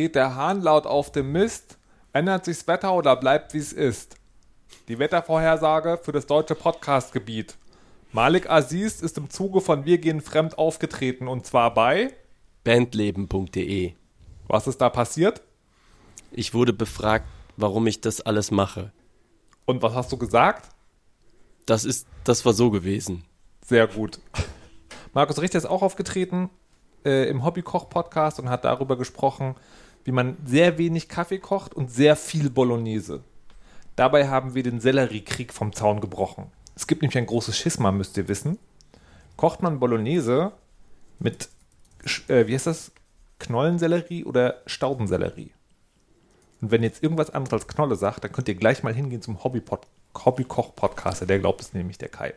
kräht der Hahn laut auf dem Mist? Ändert sich's Wetter oder bleibt wie's ist? Die Wettervorhersage für das deutsche Podcastgebiet. Malik Aziz ist im Zuge von Wir gehen fremd aufgetreten und zwar bei Bandleben.de. Was ist da passiert? Ich wurde befragt, warum ich das alles mache. Und was hast du gesagt? Das ist, das war so gewesen. Sehr gut. Markus Richter ist auch aufgetreten äh, im Hobbykoch-Podcast und hat darüber gesprochen, wie man sehr wenig Kaffee kocht und sehr viel Bolognese. Dabei haben wir den Selleriekrieg vom Zaun gebrochen. Es gibt nämlich ein großes Schisma, müsst ihr wissen. Kocht man Bolognese mit, äh, wie heißt das, Knollensellerie oder Staudensellerie? Und wenn jetzt irgendwas anderes als Knolle sagt, dann könnt ihr gleich mal hingehen zum Hobbypod Hobbykoch-Podcaster. Der glaubt es nämlich, der Kai.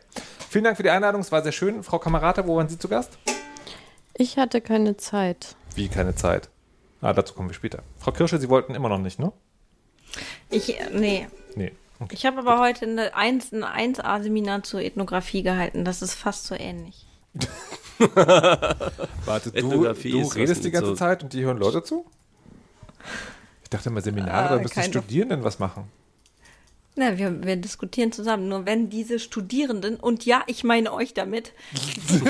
Vielen Dank für die Einladung, es war sehr schön. Frau Kamerata, wo waren Sie zu Gast? Ich hatte keine Zeit. Wie keine Zeit? Ah, dazu kommen wir später. Frau Kirsche, Sie wollten immer noch nicht, ne? Ich, nee. Nee. Okay. Ich habe aber heute eine 1, ein 1A-Seminar zur Ethnographie gehalten. Das ist fast so ähnlich. Warte, du, du redest die ganze so- Zeit und die hören Leute zu? Ich dachte immer, Seminare, Äh, da müssen Studierenden was machen. Na, wir, wir diskutieren zusammen. Nur wenn diese Studierenden, und ja, ich meine euch damit, die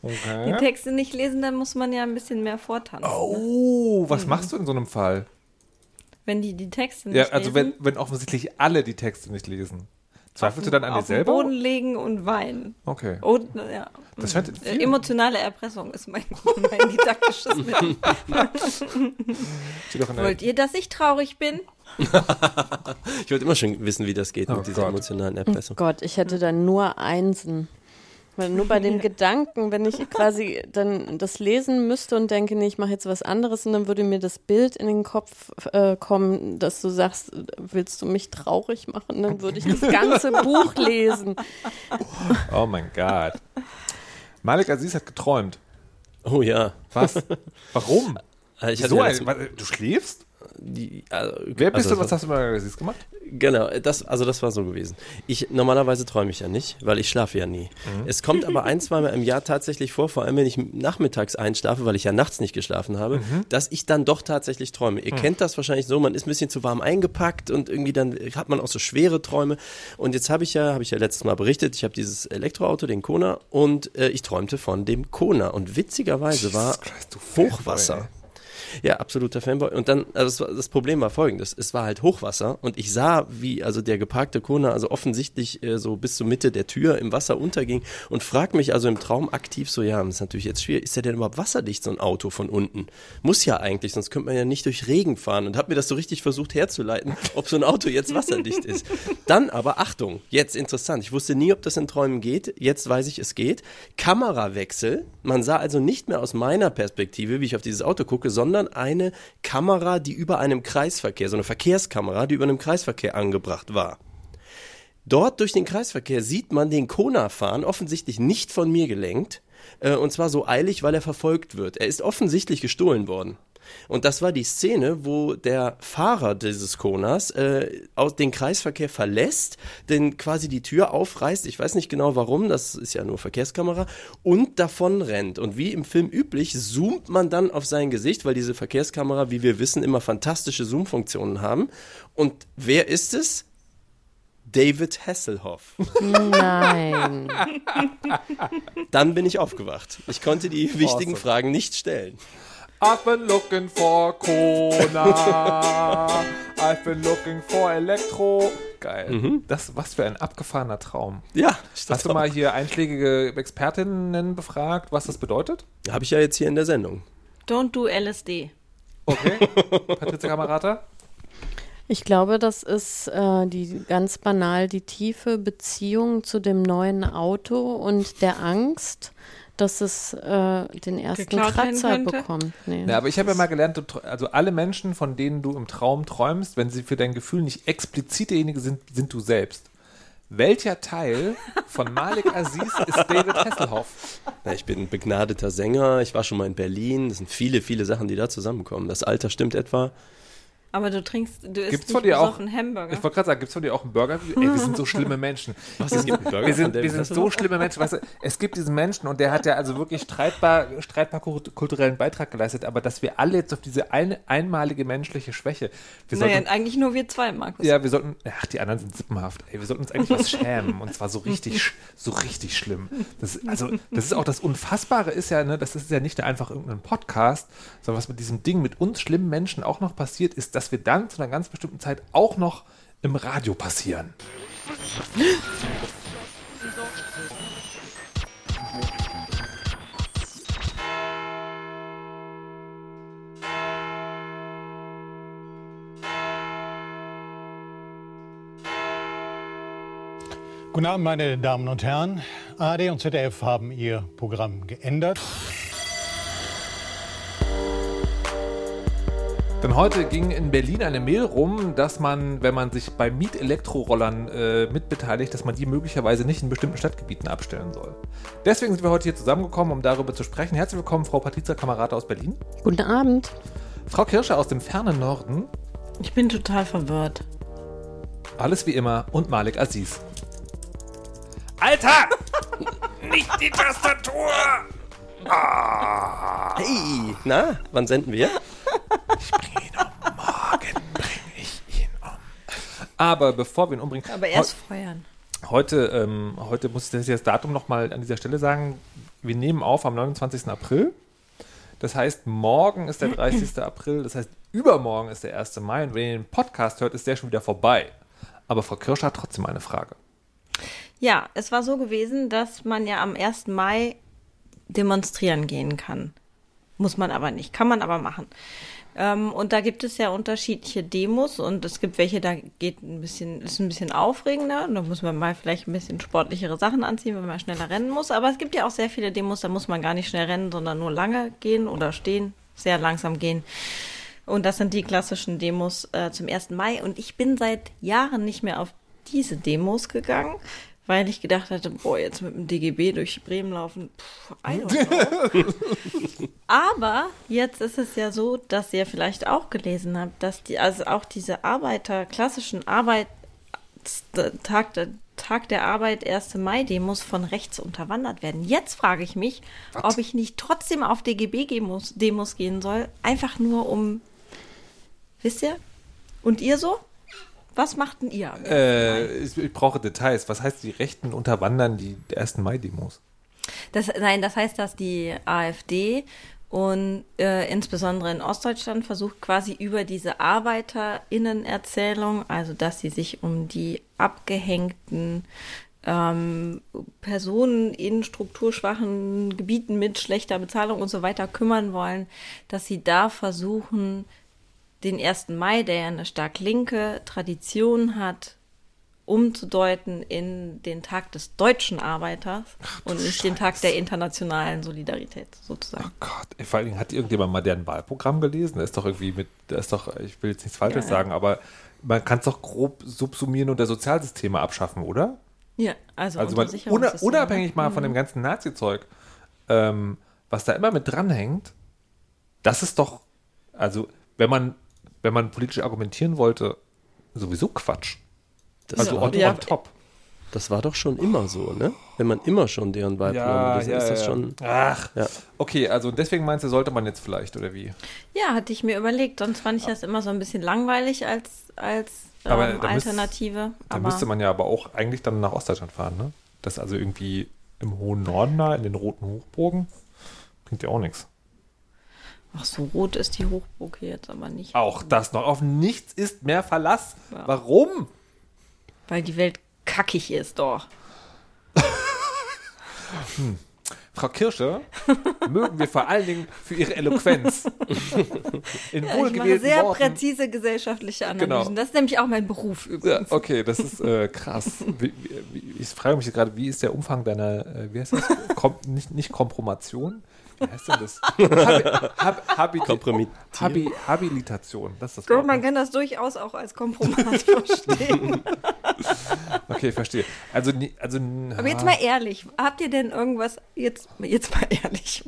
Okay. Texte nicht lesen, dann muss man ja ein bisschen mehr vortanzen. Ne? Oh, was machst du in so einem Fall? Wenn die die Texte nicht Ja, also wenn, lesen. wenn offensichtlich alle die Texte nicht lesen. Zweifelst du dann an dir auf den selber? Boden legen und weinen. Okay. Und, ja. Das scheint in Äh, Emotionale Erpressung ist mein, mein didaktisches Mittel. Wollt ihr, dass ich traurig bin? Ich wollte immer schon wissen, wie das geht Oh mit dieser Gott. emotionalen Oh Erpressung. Gott, ich hätte dann nur Einsen. Weil nur bei dem Gedanken, wenn ich quasi dann das lesen müsste und denke, nee, ich mache jetzt was anderes und dann würde mir das Bild in den Kopf äh, kommen, dass du sagst, willst du mich traurig machen? Dann würde ich das ganze Buch lesen. Oh mein Gott. Malik Aziz hat geträumt. Oh ja. Was? Warum? Äh, Ich hatte so ja du schläfst? Die, also, Wer bist also du? Was hast du Aziz gemacht? Genau, das, also das war so gewesen. Ich, normalerweise träume ich ja nicht, weil ich schlafe ja nie. Mhm. Es kommt aber ein, zweimal im Jahr tatsächlich vor, vor allem wenn ich nachmittags einschlafe, weil ich ja nachts nicht geschlafen habe, Mhm. dass ich dann doch tatsächlich träume. Ihr kennt das wahrscheinlich so, man ist ein bisschen zu warm eingepackt und irgendwie dann hat man auch so schwere Träume. Und jetzt habe ich ja, habe ich ja letztes Mal berichtet, ich habe dieses Elektroauto, den Kona, und äh, ich träumte von dem Kona. Und witzigerweise war Jesus Christ, du Fanboy, Hochwasser. ey. Ja, absoluter Fanboy. Und dann, also das, das Problem war folgendes: Es war halt Hochwasser und ich sah, wie also der geparkte Kona also offensichtlich äh, so bis zur Mitte der Tür im Wasser unterging und frag mich also im Traum aktiv so: Ja, das ist natürlich jetzt schwierig. Ist der denn überhaupt wasserdicht, so ein Auto von unten? Muss ja eigentlich, sonst könnte man ja nicht durch Regen fahren und hab mir das so richtig versucht herzuleiten, ob so ein Auto jetzt wasserdicht ist. Dann aber Achtung, jetzt interessant. Ich wusste nie, ob das in Träumen geht. Jetzt weiß ich, es geht. Kamerawechsel. Man sah also nicht mehr aus meiner Perspektive, wie ich auf dieses Auto gucke, sondern eine Kamera, die über einem Kreisverkehr, so eine Verkehrskamera, die über einem Kreisverkehr angebracht war. Dort durch den Kreisverkehr sieht man den Kona fahren, offensichtlich nicht von mir gelenkt, äh, und zwar so eilig, weil er verfolgt wird. Er ist offensichtlich gestohlen worden. Und das war die Szene, wo der Fahrer dieses Konas äh, aus den Kreisverkehr verlässt, denn quasi die Tür aufreißt, ich weiß nicht genau warum, das ist ja nur Verkehrskamera, und davon rennt. Und wie im Film üblich, zoomt man dann auf sein Gesicht, weil diese Verkehrskamera, wie wir wissen, immer fantastische Zoom-Funktionen haben. Und wer ist es? David Hasselhoff. Nein. Dann bin ich aufgewacht. Ich konnte die wichtigen Awesome. Fragen nicht stellen. I've been looking for Kona. I've been looking for Elektro. Geil. Mhm. Das, was für ein abgefahrener Traum. Ja, Hast du mal hier einschlägige Expertinnen befragt, was das bedeutet? Habe ich ja jetzt hier in der Sendung. Don't do LSD. Okay. Patricia Kamerata? Ich glaube, das ist äh, die ganz banal die tiefe Beziehung zu dem neuen Auto und der Angst, dass es äh, den ersten Geklaut Kratzer bekommt. Nee. Ja, aber ich habe ja mal gelernt, also alle Menschen, von denen du im Traum träumst, wenn sie für dein Gefühl nicht explizit derjenige sind, sind du selbst. Welcher Teil von Malik Aziz ist David Hasselhoff? Na, ich bin ein begnadeter Sänger, ich war schon mal in Berlin. Das sind viele, viele Sachen, die da zusammenkommen. Das Alter stimmt etwa. Aber du trinkst, du isst Gibt's von dir auch- besoffen Hamburger. Ich wollte gerade sagen, gibt es von dir auch einen Burger? Ey, wir sind so schlimme Menschen. Was, es gibt einen Burger Wir sind, wir sind so schlimme Menschen. Weißt du, es gibt diesen Menschen und der hat ja also wirklich streitbar, streitbar kult- kulturellen Beitrag geleistet, aber dass wir alle jetzt auf diese eine, einmalige menschliche Schwäche, wir naja, sollten, eigentlich nur wir zwei, Markus. ja, wir sollten, ach, die anderen sind sippenhaft. Ey, wir sollten uns eigentlich was schämen und zwar so richtig, so richtig schlimm. Das, also, das ist auch das Unfassbare ist ja, ne, das ist ja nicht einfach irgendein Podcast, sondern was mit diesem Ding mit uns schlimmen Menschen auch noch passiert, ist, dass wir dann zu einer ganz bestimmten Zeit auch noch im Radio passieren. Guten Abend, meine Damen und Herren. ARD und ZDF haben ihr Programm geändert. Denn heute ging in Berlin eine Mail rum, dass man, wenn man sich bei Miet-Elektrorollern äh, mitbeteiligt, dass man die möglicherweise nicht in bestimmten Stadtgebieten abstellen soll. Deswegen sind wir heute hier zusammengekommen, um darüber zu sprechen. Herzlich willkommen, Frau Patrizia Kamerata aus Berlin. Guten Abend. Frau Kirsche aus dem fernen Norden. Ich bin total verwirrt. Alles wie immer. Und Malik Aziz. Alter! nicht die Tastatur! Hey, na, wann senden wir? Morgen bringe ich ihn um. Aber bevor wir ihn umbringen. Aber erst feuern. Heute, ähm, heute muss ich das, das Datum nochmal an dieser Stelle sagen. Wir nehmen auf am 29. April. Das heißt, morgen ist der 30. April. Das heißt, übermorgen ist der 1. Mai. Und wenn ihr den Podcast hört, ist der schon wieder vorbei. Aber Frau Kirsch hat trotzdem eine Frage. Ja, es war so gewesen, dass man ja am 1. Mai demonstrieren gehen kann. Muss man aber nicht, kann man aber machen. Ähm, und da gibt es ja unterschiedliche Demos und es gibt welche, da geht ein bisschen, ist ein bisschen aufregender. Da muss man mal vielleicht ein bisschen sportlichere Sachen anziehen, wenn man schneller rennen muss. Aber es gibt ja auch sehr viele Demos, da muss man gar nicht schnell rennen, sondern nur lange gehen oder stehen, sehr langsam gehen. Und das sind die klassischen Demos äh, zum 1. Mai. Und ich bin seit Jahren nicht mehr auf diese Demos gegangen, weil ich gedacht hatte, boah, jetzt mit dem DGB durch Bremen laufen, pff, I. Aber jetzt ist es ja so, dass ihr vielleicht auch gelesen habt, dass die, also auch diese Arbeiter, klassischen Arbeitstag, der Tag der Arbeit, 1. Mai-Demos von rechts unterwandert werden. Jetzt frage ich mich, ob ich nicht trotzdem auf DGB-Demos Demos gehen soll, einfach nur um, wisst ihr? Und ihr so? Was macht denn ihr? am 1. Mai? Äh, ich, ich brauche Details. Was heißt, die Rechten unterwandern die 1. Mai-Demos? Das, nein, das heißt, dass die AfD und äh, insbesondere in Ostdeutschland versucht quasi über diese ArbeiterInnen-Erzählung, also dass sie sich um die abgehängten ähm, Personen in strukturschwachen Gebieten mit schlechter Bezahlung und so weiter kümmern wollen, dass sie da versuchen, den 1. Mai, der ja eine stark linke Tradition hat, umzudeuten in den Tag des deutschen Arbeiters und nicht den Tag der internationalen Solidarität sozusagen. Oh Gott, ey, vor allen Dingen hat irgendjemand mal deren Wahlprogramm gelesen? Da ist doch irgendwie mit, da ist doch, ich will jetzt nichts Falsches Ja, ja. sagen, aber man kann es doch grob subsumieren und der Sozialsysteme abschaffen, oder? Ja, also, Also man, una, unabhängig mal von dem ganzen Nazi-Zeug, ähm, was da immer mit dranhängt, das ist doch, also wenn man, wenn man politisch argumentieren wollte, sowieso Quatsch. Das, Also war, on, Ja. on top. das war doch schon immer so, ne? Wenn man immer schon deren Wahlprogramm gelesen hat, ist das schon. Ach, Ja. okay, also deswegen meinst du, sollte man jetzt vielleicht, oder wie? Ja, hatte ich mir überlegt. Sonst fand ich das immer so ein bisschen langweilig als, als ähm, Aber da müsst- Alternative. Da Aber müsste man ja aber auch eigentlich dann nach Ostdeutschland fahren, ne? Das also irgendwie im hohen Norden da, in den roten Hochburgen, bringt ja auch nichts. Ach, so rot ist die Hochburg hier jetzt aber nicht. Auch das noch. Auf nichts ist mehr Verlass. Ja. Warum? Weil die Welt kackig ist, doch. Frau Kirsche mögen wir vor allen Dingen für ihre Eloquenz. In Ja, ich mache sehr Worten. präzise gesellschaftliche Analysen. Genau. Das ist nämlich auch mein Beruf Ja, übrigens. okay, das ist äh, krass. Wie, wie, ich frage mich gerade, wie ist der Umfang deiner, äh, wie heißt das? Kom nicht, nicht Kompromation. Wie heißt denn das? Hab, Kompromittieren. Habi, Habilitation. Das ist das Wort. man ne? kann das durchaus auch als Kompromiss verstehen. Okay, verstehe. Also, also Aber jetzt mal ehrlich, habt ihr denn irgendwas, jetzt, jetzt mal ehrlich,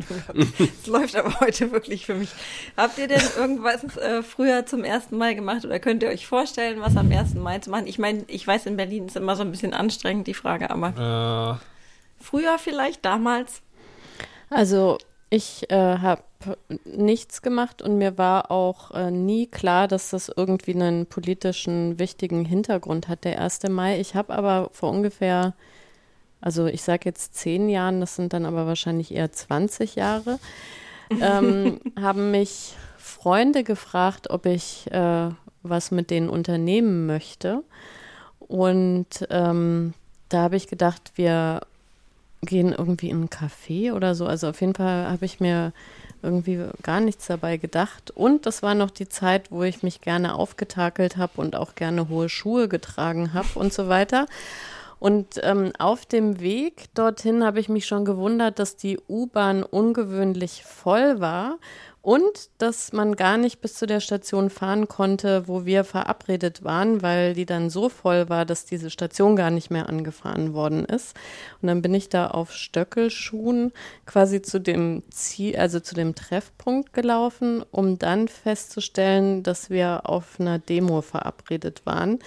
es läuft aber heute wirklich für mich. Habt ihr denn irgendwas äh, früher zum 1. Mai gemacht oder könnt ihr euch vorstellen, was am 1. Mai zu machen? Ich meine, ich weiß, in Berlin ist immer so ein bisschen anstrengend, die Frage, aber Äh, früher vielleicht, damals? Also ich äh, habe nichts gemacht und mir war auch äh, nie klar, dass das irgendwie einen politischen wichtigen Hintergrund hat, der 1. Mai. Ich habe aber vor ungefähr, also ich sage jetzt zehn Jahren, das sind dann aber wahrscheinlich eher 20 Jahre, ähm, haben mich Freunde gefragt, ob ich äh, was mit denen unternehmen möchte. Und ähm, da habe ich gedacht, wir gehen irgendwie in ein Café oder so. Also auf jeden Fall habe ich mir irgendwie gar nichts dabei gedacht. Und das war noch die Zeit, wo ich mich gerne aufgetakelt habe und auch gerne hohe Schuhe getragen habe und so weiter. Und ähm, auf dem Weg dorthin habe ich mich schon gewundert, dass die U-Bahn ungewöhnlich voll war und dass man gar nicht bis zu der Station fahren konnte, wo wir verabredet waren, weil die dann so voll war, dass diese Station gar nicht mehr angefahren worden ist. Und dann bin ich da auf Stöckelschuhen quasi zu dem Ziel, also zu dem Treffpunkt gelaufen, um dann festzustellen, dass wir auf einer Demo verabredet waren,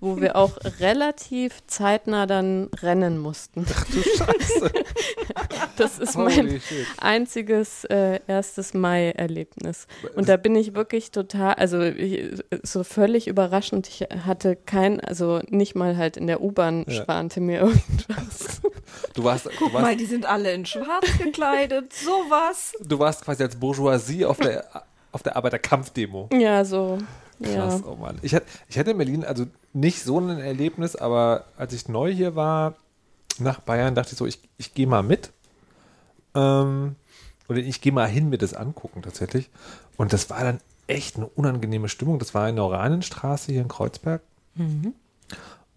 wo wir auch relativ zeitnah dann rennen mussten. du Scheiße. Das ist mein einziges äh, erstes Mai-Erlebnis. Und da bin ich wirklich total, also ich, so völlig überraschend. Ich hatte kein, also nicht mal halt in der U-Bahn Ja. schwante mir irgendwas. Du warst, du Guck mal, warst, die sind alle in schwarz gekleidet, sowas. du warst quasi als Bourgeoisie auf der, auf der Arbeiterkampfdemo. Ja, so. Krass, Ja. oh Mann. Ich hatte, ich hatte in Berlin also nicht so ein Erlebnis, aber als ich neu hier war, nach Bayern, dachte ich so, ich, ich gehe mal mit. Ähm, oder ich gehe mal hin mir das angucken tatsächlich. Und das war dann echt eine unangenehme Stimmung. Das war in der Oranienstraße hier in Kreuzberg.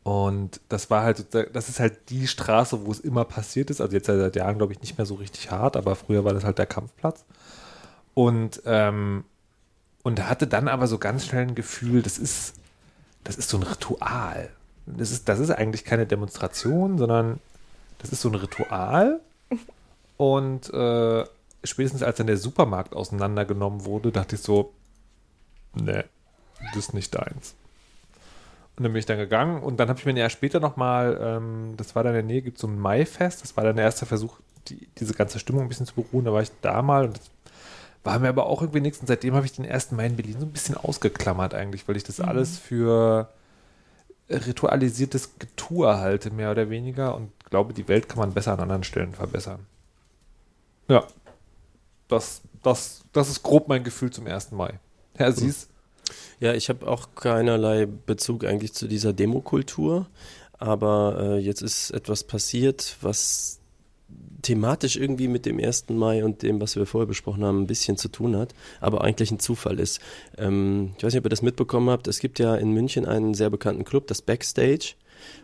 Und das war halt, das ist halt die Straße, wo es immer passiert ist. Also jetzt seit Jahren, glaube ich, nicht mehr so richtig hart, aber früher war das halt der Kampfplatz. Und, ähm, und hatte dann aber so ganz schnell ein Gefühl, das ist, das ist so ein Ritual. Das ist, das ist eigentlich keine Demonstration, sondern das ist so ein Ritual. Und äh, spätestens als dann der Supermarkt auseinandergenommen wurde, dachte ich so, ne, das ist nicht deins. Und dann bin ich dann gegangen und dann habe ich mir ein Jahr später nochmal, ähm, das war da in der Nähe, gibt es so ein Maifest, das war dann der erste Versuch, die, diese ganze Stimmung ein bisschen zu beruhen. Da war ich da mal und das war mir aber auch irgendwie nichts. Und seitdem habe ich den ersten Mai in Berlin so ein bisschen ausgeklammert eigentlich, weil ich das alles für ritualisiertes Getue halte, mehr oder weniger. Und glaube, die Welt kann man besser an anderen Stellen verbessern. Ja, das, das, das ist grob mein Gefühl zum 1. Mai. Herr Sies, Ja, ich habe auch keinerlei Bezug eigentlich zu dieser Demokultur, aber äh, jetzt ist etwas passiert, was thematisch irgendwie mit dem 1. Mai und dem, was wir vorher besprochen haben, ein bisschen zu tun hat, aber eigentlich ein Zufall ist. Ähm, ich weiß nicht, ob ihr das mitbekommen habt, es gibt ja in München einen sehr bekannten Club, das Backstage,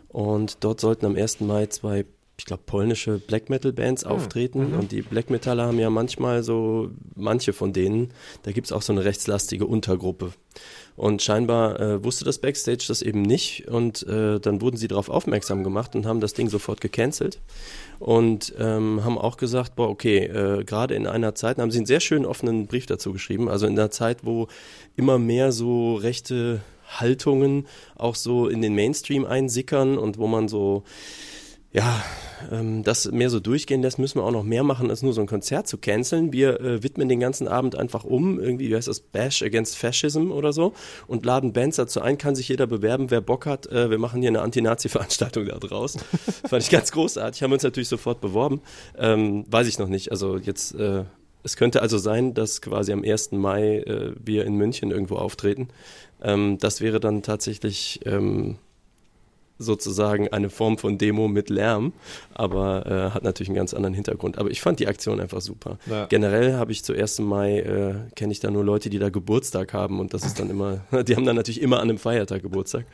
und dort sollten am 1. Mai zwei ich glaube, polnische Black Metal Bands auftreten. und die Black Metaller haben ja manchmal so, manche von denen, da gibt's auch so eine rechtslastige Untergruppe. Und scheinbar äh, wusste das Backstage das eben nicht. Und äh, dann wurden sie darauf aufmerksam gemacht und haben das Ding sofort gecancelt. Und ähm, haben auch gesagt, boah, okay, äh, gerade in einer Zeit, haben sie einen sehr schönen offenen Brief dazu geschrieben, also in einer Zeit, wo immer mehr so rechte Haltungen auch so in den Mainstream einsickern und wo man so ja, ähm, das mehr so durchgehen lässt, müssen wir auch noch mehr machen, als nur so ein Konzert zu canceln. Wir äh, widmen den ganzen Abend einfach um, irgendwie, wie heißt das, Bash Against Fascism oder so und laden Bands dazu ein, kann sich jeder bewerben, wer Bock hat. Äh, wir machen hier eine Anti-Nazi-Veranstaltung da draus. Fand ich ganz großartig, haben uns natürlich sofort beworben. Ähm, weiß ich noch nicht, also jetzt... Äh, es könnte also sein, dass quasi am 1. Mai äh, wir in München irgendwo auftreten. Ähm, das wäre dann tatsächlich ähm, sozusagen eine Form von Demo mit Lärm, aber äh, hat natürlich einen ganz anderen Hintergrund. Aber ich fand die Aktion einfach super. Ja. Generell habe ich zu 1. Mai, äh, kenne ich da nur Leute, die da Geburtstag haben und das ist dann immer, die haben dann natürlich immer an einem Feiertag Geburtstag.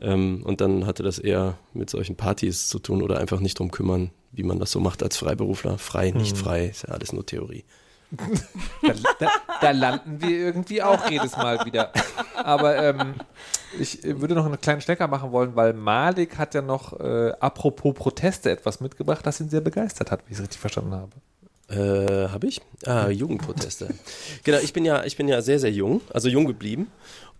Ähm, und dann hatte das eher mit solchen Partys zu tun oder einfach nicht drum kümmern, wie man das so macht als Freiberufler. Frei, nicht Mhm. frei, ist ja alles nur Theorie. Da, da, da landen wir irgendwie auch jedes Mal wieder. Aber ähm, ich würde noch einen kleinen Stecker machen wollen, weil Malik hat ja noch, äh, apropos Proteste, etwas mitgebracht, das ihn sehr begeistert hat, wie ich es richtig verstanden habe. Äh, habe ich? Ah, Jugendproteste. genau, ich bin ja, ich bin ja sehr, sehr jung, also jung geblieben.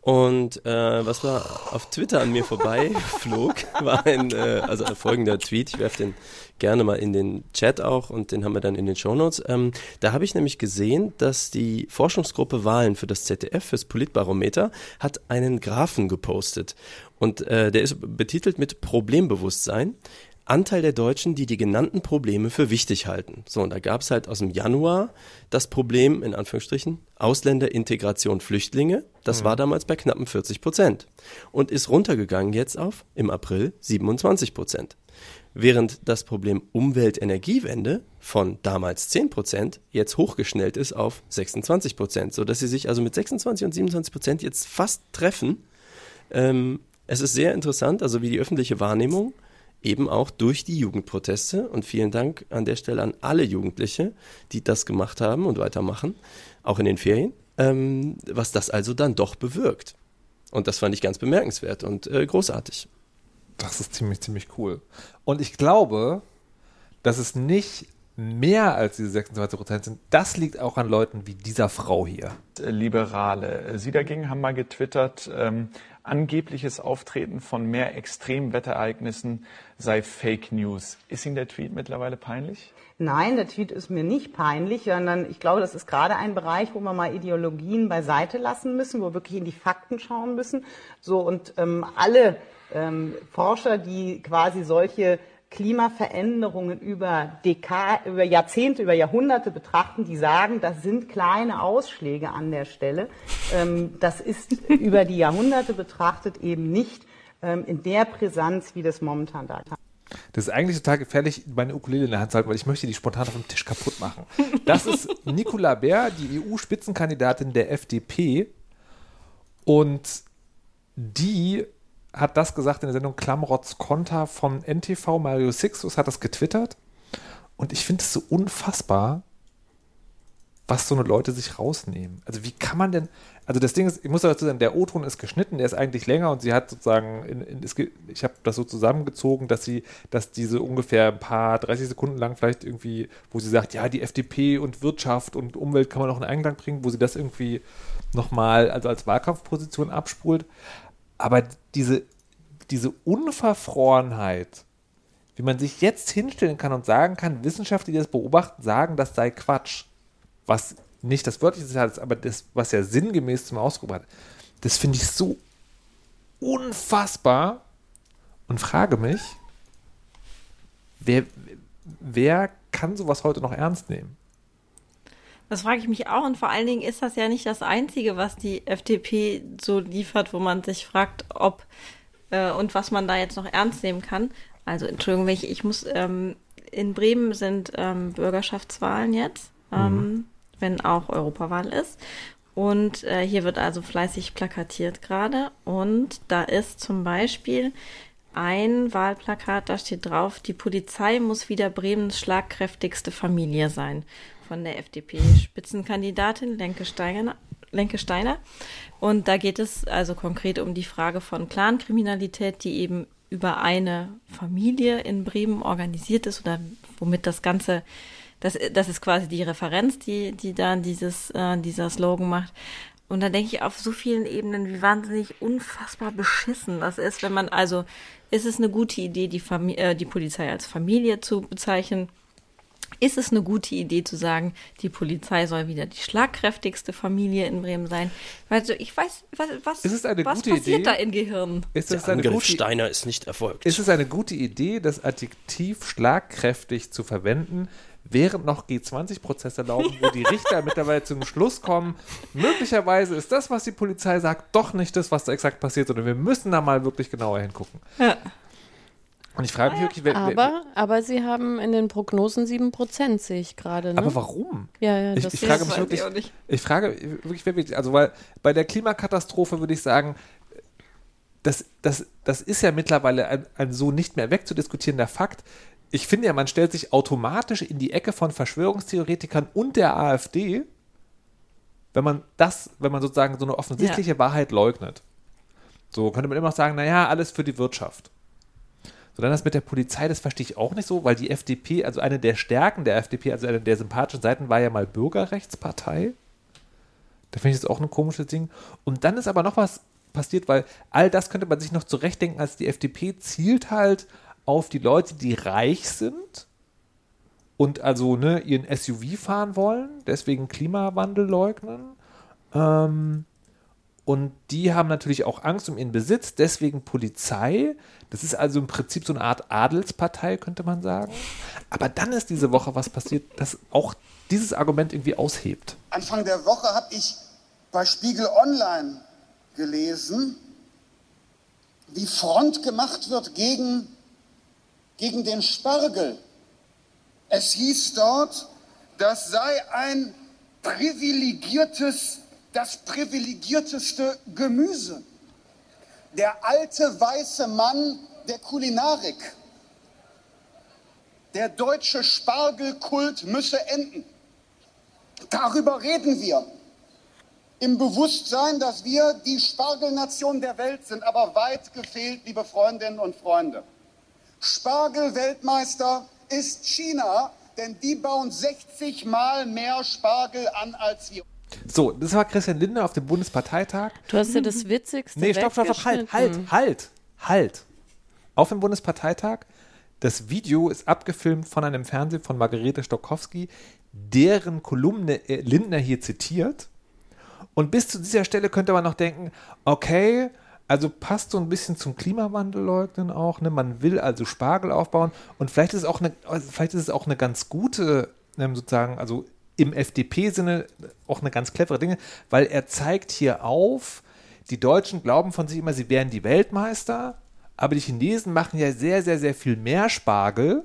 Und äh, was da auf Twitter an mir vorbei flog, war ein, äh, also folgender Tweet. Ich werfe den gerne mal in den Chat auch und den haben wir dann in den Shownotes. Ähm, da habe ich nämlich gesehen, dass die Forschungsgruppe Wahlen für das ZDF, fürs Politbarometer, hat einen Graphen gepostet. Und äh, der ist betitelt mit Problembewusstsein. Anteil der Deutschen, die die genannten Probleme für wichtig halten. So, und da gab es halt aus dem Januar das Problem, in Anführungsstrichen, Ausländerintegration Flüchtlinge. Das war damals bei knappen 40 Prozent und ist runtergegangen jetzt auf, im April, 27 Prozent. Während das Problem Umwelt-Energiewende von damals 10 Prozent jetzt hochgeschnellt ist auf 26 Prozent, sodass sie sich also mit 26 und 27 Prozent jetzt fast treffen. Ähm, es ist sehr interessant, also wie die öffentliche Wahrnehmung eben auch durch die Jugendproteste und vielen Dank an der Stelle an alle Jugendliche, die das gemacht haben und weitermachen, auch in den Ferien, ähm, was das also dann doch bewirkt. Und das fand ich ganz bemerkenswert und äh, großartig. Das ist ziemlich, ziemlich cool. Und ich glaube, dass es nicht mehr als diese 26 Prozent sind. Das liegt auch an Leuten wie dieser Frau hier. Liberale. Sie dagegen haben mal getwittert, ähm, angebliches Auftreten von mehr Extremwetterereignissen sei Fake News. Ist Ihnen der Tweet mittlerweile peinlich? Nein, der Tweet ist mir nicht peinlich, sondern ich glaube, das ist gerade ein Bereich, wo wir mal Ideologien beiseite lassen müssen, wo wir wirklich in die Fakten schauen müssen. So und ähm, alle ähm, Forscher, die quasi solche Klimaveränderungen über Deka über Jahrzehnte, über Jahrhunderte betrachten, die sagen, das sind kleine Ausschläge an der Stelle. Ähm, das ist über die Jahrhunderte betrachtet eben nicht ähm, in der Brisanz, wie das momentan da ist. Das ist eigentlich total gefährlich, meine Ukulele in der Hand zu halten, weil ich möchte die spontan auf dem Tisch kaputt machen. Das ist Nicola Bär, die EU-Spitzenkandidatin der FDP. Und die hat das gesagt in der Sendung Klamrotz Konter vom NTV. Mario Sixtus hat das getwittert. Und ich finde es so unfassbar, was so eine Leute sich rausnehmen. Also wie kann man denn, also das Ding ist, ich muss dazu sagen, der O-Ton ist geschnitten, der ist eigentlich länger und sie hat sozusagen, in, in, es, ich habe das so zusammengezogen, dass sie, dass diese ungefähr ein paar 30 Sekunden lang vielleicht irgendwie, wo sie sagt, ja, die FDP und Wirtschaft und Umwelt kann man auch in Einklang bringen, wo sie das irgendwie nochmal, also als Wahlkampfposition abspult. Aber diese, diese Unverfrorenheit, wie man sich jetzt hinstellen kann und sagen kann, Wissenschaftler, die das beobachten, sagen, das sei Quatsch. Was nicht das wörtliche Zitat ist, aber das, was ja sinngemäß zum Ausdruck hat. Das finde ich so unfassbar und frage mich, wer, wer kann sowas heute noch ernst nehmen? Das frage ich mich auch und vor allen Dingen ist das ja nicht das Einzige, was die FDP so liefert, wo man sich fragt, ob äh, und was man da jetzt noch ernst nehmen kann. Also Entschuldigung, ich, ich muss, ähm, in Bremen sind ähm, Bürgerschaftswahlen jetzt, ähm, wenn auch Europawahl ist. Und äh, hier wird also fleißig plakatiert gerade. Und da ist zum Beispiel ein Wahlplakat, da steht drauf, die Polizei muss wieder Bremens schlagkräftigste Familie sein. Von der FDP-Spitzenkandidatin Lenke Steiner. Lenke Steiner. Und da geht es also konkret um die Frage von Clankriminalität, die eben über eine Familie in Bremen organisiert ist oder womit das Ganze, das, das ist quasi die Referenz, die, die da dieses, äh, dieser Slogan macht. Und da denke ich auf so vielen Ebenen, wie wahnsinnig unfassbar beschissen das ist, wenn man also, ist es eine gute Idee, die, Famili äh, die Polizei als Familie zu bezeichnen? Ist es eine gute Idee zu sagen, die Polizei soll wieder die schlagkräftigste Familie in Bremen sein? Also ich weiß, was, was, Ist es eine was gute passiert Idee? da in Gehirn? Ist Der es, eine Angriff gute, Steiner ist nicht erfolgt. ist es eine gute Idee, das Adjektiv schlagkräftig zu verwenden, während noch G20-Prozesse laufen, wo die Richter mittlerweile zum Schluss kommen, möglicherweise ist das, was die Polizei sagt, doch nicht das, was da exakt passiert, sondern wir müssen da mal wirklich genauer hingucken. Ja. Und ich frage mich wirklich, wer, wer, Aber, aber sie haben in den Prognosen 7%, sehe ich gerade. Ne? aber warum? ja, ja, Ich, das ich frage mich wirklich, ich auch nicht. ich frage wirklich, wer wirklich, also weil bei der Klimakatastrophe würde ich sagen, das, das, das ist ja mittlerweile ein, ein so nicht mehr wegzudiskutierender Fakt. Ich finde ja, man stellt sich automatisch in die Ecke von Verschwörungstheoretikern und der AfD, wenn man das, wenn man sozusagen so eine offensichtliche Wahrheit leugnet. So könnte man immer noch sagen, naja, alles für die Wirtschaft. Dann das mit der Polizei, das verstehe ich auch nicht so, weil die FDP, also eine der Stärken der FDP, also eine der sympathischen Seiten, war ja mal Bürgerrechtspartei. Da finde ich das auch ein komisches Ding. Und dann ist aber noch was passiert, weil all das könnte man sich noch zurechtdenken, als die FDP zielt halt auf die Leute, die reich sind und also ne, ihren SUV fahren wollen, deswegen Klimawandel leugnen. Ähm, und die haben natürlich auch Angst um ihren Besitz, deswegen Polizei. Das ist also im Prinzip so eine Art Adelspartei, könnte man sagen. Aber dann ist diese Woche was passiert, das auch dieses Argument irgendwie aushebt. Anfang der Woche habe ich bei Spiegel Online gelesen, wie Front gemacht wird gegen, gegen den Spargel. Es hieß dort, das sei ein privilegiertes, das privilegierteste Gemüse. Der alte weiße Mann der Kulinarik. Der deutsche Spargelkult müsse enden. Darüber reden wir. Im Bewusstsein, dass wir die Spargelnation der Welt sind, aber weit gefehlt, liebe Freundinnen und Freunde. Spargelweltmeister ist China, denn die bauen 60 Mal mehr Spargel an als wir. So, das war Christian Lindner auf dem Bundesparteitag. Du hast ja das Witzigste Nee, stopp, stopp, stopp, halt, halt, halt, halt. Auf dem Bundesparteitag. Das Video ist abgefilmt von einem Fernsehen von Margarete Stokowski, deren Kolumne äh, Lindner hier zitiert. Und bis zu dieser Stelle könnte man noch denken, okay, also passt so ein bisschen zum Klimawandel leugnen auch. Ne? Man will also Spargel aufbauen. Und vielleicht ist es auch eine, vielleicht ist es auch eine ganz gute, ähm, sozusagen, also im FDP-Sinne auch eine ganz clevere Dinge, weil er zeigt hier auf, die Deutschen glauben von sich immer, sie wären die Weltmeister, aber die Chinesen machen ja sehr, sehr, sehr viel mehr Spargel.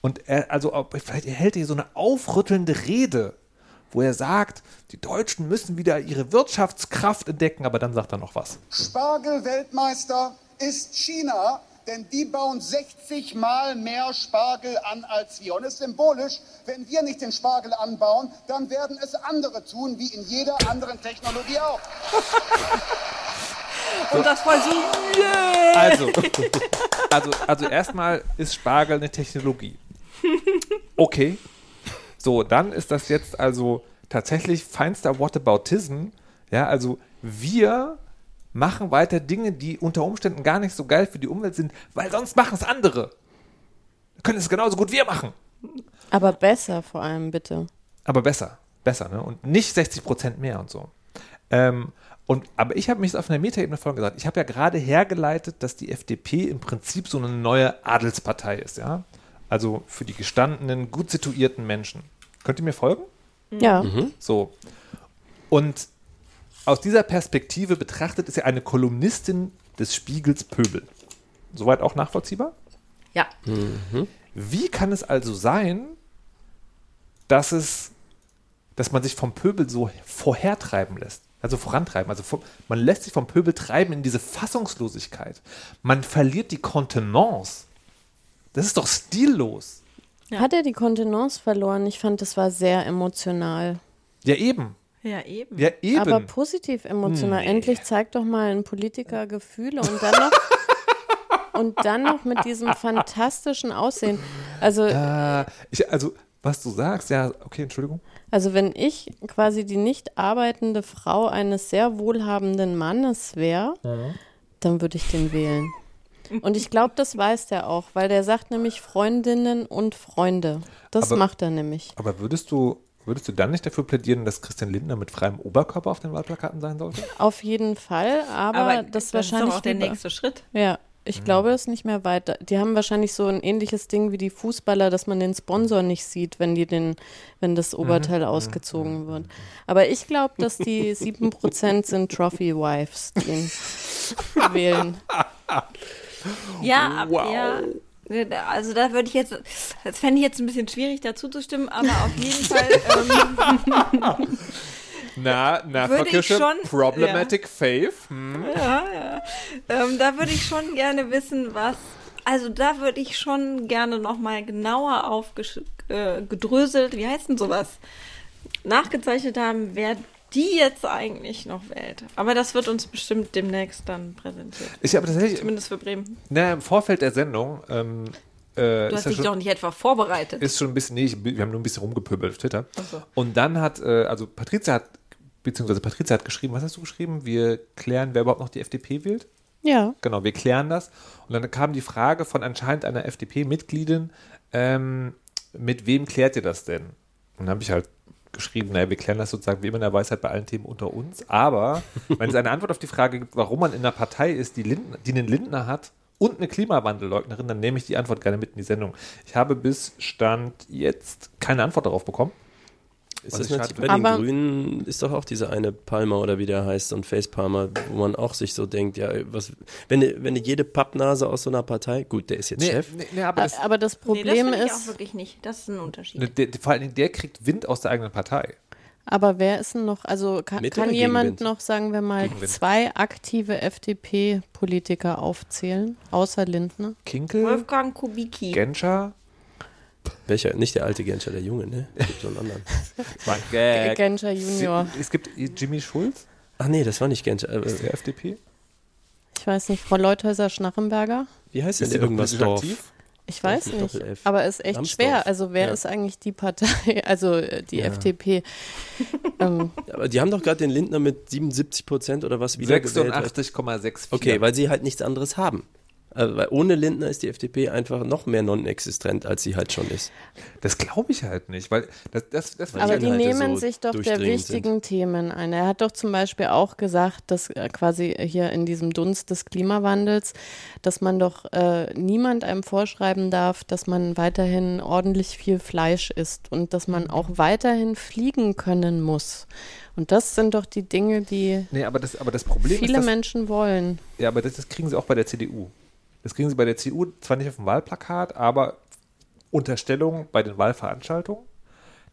Und er, also vielleicht hält er hier so eine aufrüttelnde Rede, wo er sagt, die Deutschen müssen wieder ihre Wirtschaftskraft entdecken, aber dann sagt er noch was. Spargelweltmeister ist China, denn die bauen 60 Mal mehr Spargel an als wir. Und es ist symbolisch, wenn wir nicht den Spargel anbauen, dann werden es andere tun, wie in jeder anderen Technologie auch. Und das voll so. Also, also, also erstmal ist Spargel eine Technologie. Okay. So, dann ist das jetzt also tatsächlich feinster Whataboutism. Ja, also wir machen weiter Dinge, die unter Umständen gar nicht so geil für die Umwelt sind, weil sonst machen es andere. Können es genauso gut wir machen. Aber besser vor allem, bitte. Aber besser, besser, ne? Und nicht 60 Prozent mehr und so. Ähm, und, aber ich habe mich auf einer Metaebene vorhin gesagt, ich habe ja gerade hergeleitet, dass die FDP im Prinzip so eine neue Adelspartei ist, ja? Also für die gestandenen, gut situierten Menschen. Könnt ihr mir folgen? Ja. So. Und aus dieser Perspektive betrachtet ist ja eine Kolumnistin des Spiegels Pöbel. Soweit auch nachvollziehbar? Ja. Wie kann es also sein, dass es, dass man sich vom Pöbel so vorhertreiben lässt? Also vorantreiben. Also vor, man lässt sich vom Pöbel treiben in diese Fassungslosigkeit. Man verliert die Kontenance. Das ist doch stillos. Hat er die Kontenance verloren? Ich fand, das war sehr emotional. Ja, eben. Ja, eben. Ja, eben. Aber positiv emotional. Endlich zeigt doch mal ein Politiker Gefühle und dann noch. Und dann noch mit diesem fantastischen Aussehen. Also, äh, ich, also, was du sagst, ja, okay, Entschuldigung. also wenn ich quasi die nicht arbeitende Frau eines sehr wohlhabenden Mannes wäre, dann würde ich den wählen. Und ich glaube, das weiß der auch, weil der sagt nämlich Freundinnen und Freunde. Das Aber- macht er nämlich. Aber würdest du, würdest du dann nicht dafür plädieren, dass Christian Lindner mit freiem Oberkörper auf den Wahlplakaten sein sollte? Auf jeden Fall, aber, das wahrscheinlich ist doch auch der nächste Schritt. Ja, ich glaube, es ist nicht mehr weiter. Die haben wahrscheinlich so ein ähnliches Ding wie die Fußballer, dass man den Sponsor nicht sieht, wenn die den, wenn das Oberteil ausgezogen wird. Aber ich glaube, dass die 7% sind Trophy Wives, die ihn wählen. Ja, Wow. ja. Also da würde ich jetzt, das fände ich jetzt ein bisschen schwierig dazu zu stimmen, aber auf jeden Fall, ähm, Na, na, Würde ich schon- Problematic Faith. Hm. ja, ja. Ähm, da würde ich schon gerne wissen, was, also da würde ich schon gerne nochmal genauer aufgedröselt, äh, gedröselt, wie heißt denn sowas, nachgezeichnet haben, wer die jetzt eigentlich noch wählt. Aber das wird uns bestimmt demnächst dann präsentiert. Ich habe tatsächlich, Zumindest für Bremen. na, im Vorfeld der Sendung, ähm, äh, Du ist hast ja dich schon, doch nicht etwa vorbereitet. ist schon ein bisschen, nee, ich, wir haben nur ein bisschen rumgepöbelt auf Twitter. So. Und dann hat, äh, also Patricia hat, beziehungsweise Patricia hat geschrieben, was hast du geschrieben? Wir klären, wer überhaupt noch die FDP wählt. Ja. Genau, wir klären das. Und dann kam die Frage von anscheinend einer FDP-Mitgliedin, ähm, mit wem klärt ihr das denn? Und dann habe ich halt geschrieben, naja, wir klären das sozusagen wie immer in der Weisheit bei allen Themen unter uns. Aber wenn es eine Antwort auf die Frage gibt, warum man in einer Partei ist, die, Lindner, die einen Lindner hat und eine Klimawandelleugnerin, dann nehme ich die Antwort gerne mit in die Sendung. Ich habe bis Stand jetzt keine Antwort darauf bekommen. Ist das ich nicht schade bei den Grünen ist doch auch dieser eine Palmer oder wie der heißt, so ein Facepalmer, wo man auch sich so denkt, ja, was, wenn, wenn jede Pappnase aus so einer Partei, gut, der ist jetzt Chef, nee, nee, aber das, Aber das nee, das Problem finde ich auch ist, wirklich nicht. Das ist ein Unterschied. ne, der, vor allen Dingen, der kriegt Wind aus der eigenen Partei. aber wer ist denn noch, also kann, kann jemand noch, sagen wir mal, Gegenwind. zwei aktive FDP-Politiker aufzählen, außer Lindner? Kinkel, Wolfgang Kubicki. Genscher, welcher, nicht der alte Genscher, der Junge, ne? Es gibt so einen anderen. Gag. Genscher Junior. Es gibt Jimmy Schulz, Ach nee, das war nicht Genscher. Äh, der FDP. Ich weiß nicht, Frau Leuthäuser-Schnarrenberger? wie heißt denn Ist der irgendwas Dorf? aktiv? Ich weiß nicht, Doppel-F. aber ist echt Lambsdorff. schwer. Also wer Ja. ist eigentlich die Partei, also äh, die Ja. FDP? ähm, Aber die haben doch gerade den Lindner mit 77 Prozent oder was wiedergewählt. 86,64. Okay, weil sie halt nichts anderes haben. Also, weil ohne Lindner ist die FDP einfach noch mehr non-existent, als sie halt schon ist. das glaube ich halt nicht, weil das, das, das aber die Inhalte nehmen so sich doch der wichtigen Themen ein. Er hat doch zum Beispiel auch gesagt, dass äh, quasi hier in diesem Dunst des Klimawandels, dass man doch äh, niemand einem vorschreiben darf, dass man weiterhin ordentlich viel Fleisch isst und dass man auch weiterhin fliegen können muss. Und das sind doch die Dinge, die nee, aber das, aber das Problem viele ist, dass, Menschen wollen. ja, aber das, das kriegen sie auch bei der CDU. Das kriegen sie bei der CDU zwar nicht auf dem Wahlplakat, aber Unterstellung bei den Wahlveranstaltungen.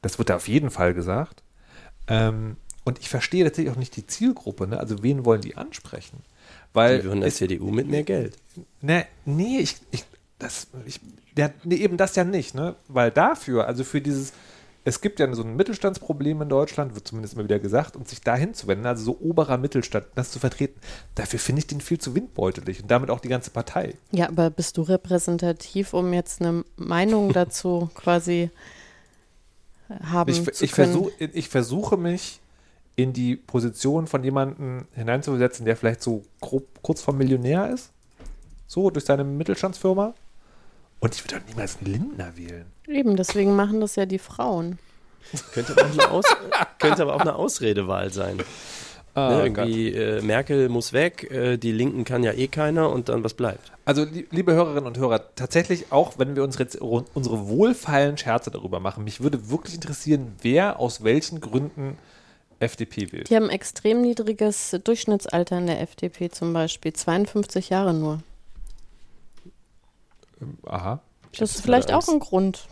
Das wird da auf jeden Fall gesagt. Ähm, und ich verstehe tatsächlich auch nicht die Zielgruppe. Ne? Also wen wollen die ansprechen? Weil Die würden der CDU mit mehr Geld. Ne, nee, ich, ich, das, ich, der, nee, eben das ja nicht, ne? Weil dafür, also für dieses, es gibt ja so ein Mittelstandsproblem in Deutschland, wird zumindest immer wieder gesagt, und sich dahin zu wenden, also so oberer Mittelstand, das zu vertreten, dafür finde ich den viel zu windbeutelig und damit auch die ganze Partei. Ja, aber bist du repräsentativ, um jetzt eine Meinung dazu quasi haben Ich, zu ich, können? versuch, ich versuche mich in die Position von jemandem hineinzusetzen, der vielleicht so grob, kurz vor Millionär ist, so durch seine Mittelstandsfirma. Und ich würde doch niemals einen Lindner wählen. Eben, deswegen machen das ja die Frauen. Könnte aber auch eine, Aus könnte aber auch eine Ausredewahl sein. Ah, ne, irgendwie äh, Merkel muss weg, äh, die Linken kann ja eh keiner und dann was bleibt. Also, lie- liebe Hörerinnen und Hörer, tatsächlich auch, wenn wir uns jetzt unsere wohlfeilen Scherze darüber machen, mich würde wirklich interessieren, wer aus welchen Gründen FDP wählt. Die haben extrem niedriges Durchschnittsalter in der FDP zum Beispiel, 52 Jahre nur. Aha. Ich Das ist vielleicht auch ein Grund.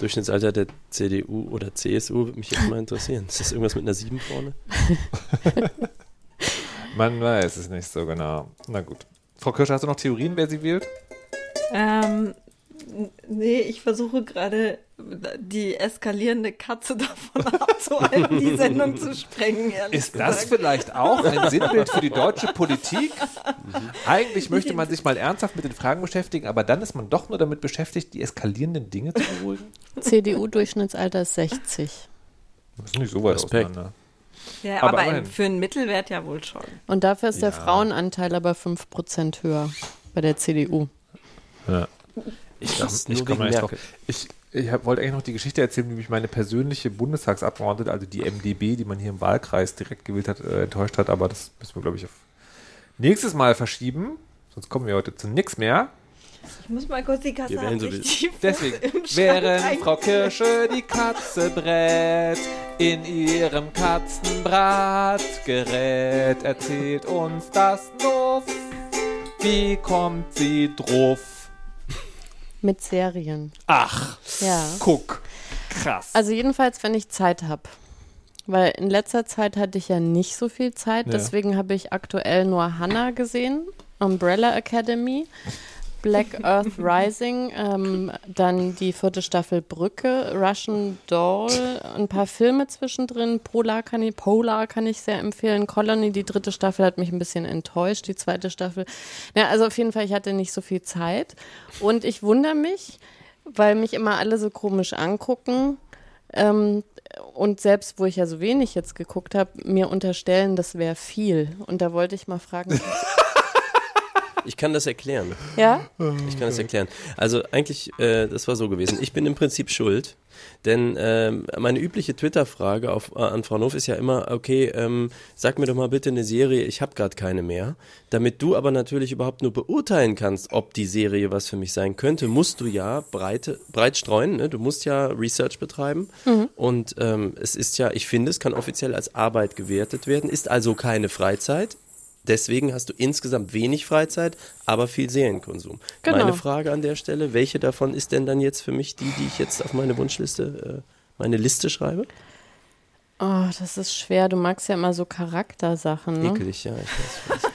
Durchschnittsalter der CDU oder CSU würde mich jetzt mal interessieren. Ist das irgendwas mit einer 7 vorne? Man weiß es nicht so genau. Na gut. Frau Kirscher, hast du noch Theorien, wer sie wählt? Ähm, nee, ich versuche gerade die eskalierende Katze davon abzuhalten, die Sendung zu sprengen. Ist das gesagt. vielleicht auch ein Sinnbild für die deutsche Politik? Eigentlich möchte man sich mal ernsthaft mit den Fragen beschäftigen, aber dann ist man doch nur damit beschäftigt, die eskalierenden Dinge zu beruhigen. CDU-Durchschnittsalter ist 60. Das ist nicht so weit Respekt. auseinander. Ja, Aber aber, für einen Mittelwert ja wohl schon. Und dafür ist der Ja. Frauenanteil aber 5% höher bei der CDU. Ich, Das ich nur komme wegen nicht drauf. Merkel. Ich, ich hab, wollte eigentlich noch die Geschichte erzählen, wie mich meine persönliche Bundestagsabgeordnete, also die MDB, die man hier im Wahlkreis direkt gewählt hat, äh, enttäuscht hat. Aber das müssen wir, glaube ich, auf nächstes Mal verschieben. Sonst kommen wir heute zu nichts mehr. Ich muss mal kurz die Kasse Wir hat so Deswegen, während Frau. Kirsche die Katze brät, in ihrem Katzenbratgerät, erzählt uns das Nuff, Wie kommt sie drauf? Mit Serien. Ach, Ja. guck. Krass. Also jedenfalls, wenn ich Zeit habe. Weil in letzter Zeit hatte ich ja nicht so viel Zeit, Ja. deswegen habe ich aktuell nur Hannah gesehen, Umbrella Academy, Black Earth Rising, ähm, dann die vierte Staffel Brücke, Russian Doll, ein paar Filme zwischendrin, Polar kann ich, Polar kann ich sehr empfehlen, Colony, die dritte Staffel hat mich ein bisschen enttäuscht, die zweite Staffel. Ja, also auf jeden Fall, ich hatte nicht so viel Zeit und ich wundere mich, weil mich immer alle so komisch angucken, ähm, und selbst wo ich ja so wenig jetzt geguckt habe, mir unterstellen, das wäre viel. Und da wollte ich mal fragen, Ich kann das erklären. ja? Ich kann das erklären. Also eigentlich, äh, das war so gewesen. Ich bin im Prinzip schuld, denn ähm, meine übliche Twitter-Frage auf, äh, an Frau Nof ist ja immer, okay, ähm, sag mir doch mal bitte eine Serie, ich habe gerade keine mehr. Damit du aber natürlich überhaupt nur beurteilen kannst, ob die Serie was für mich sein könnte, musst du ja breite, breit streuen. Ne? Du musst ja Research betreiben. Und ähm, es ist ja, ich finde, es kann offiziell als Arbeit gewertet werden, ist also keine Freizeit. Deswegen hast du insgesamt wenig Freizeit, aber viel Serienkonsum. Genau. Meine Frage an der Stelle, welche davon ist denn dann jetzt für mich die, die ich jetzt auf meine Wunschliste, äh, meine Liste schreibe? Oh, das ist schwer. Du magst ja immer so Charaktersachen, ne? Ekelig, ja. Ich weiß.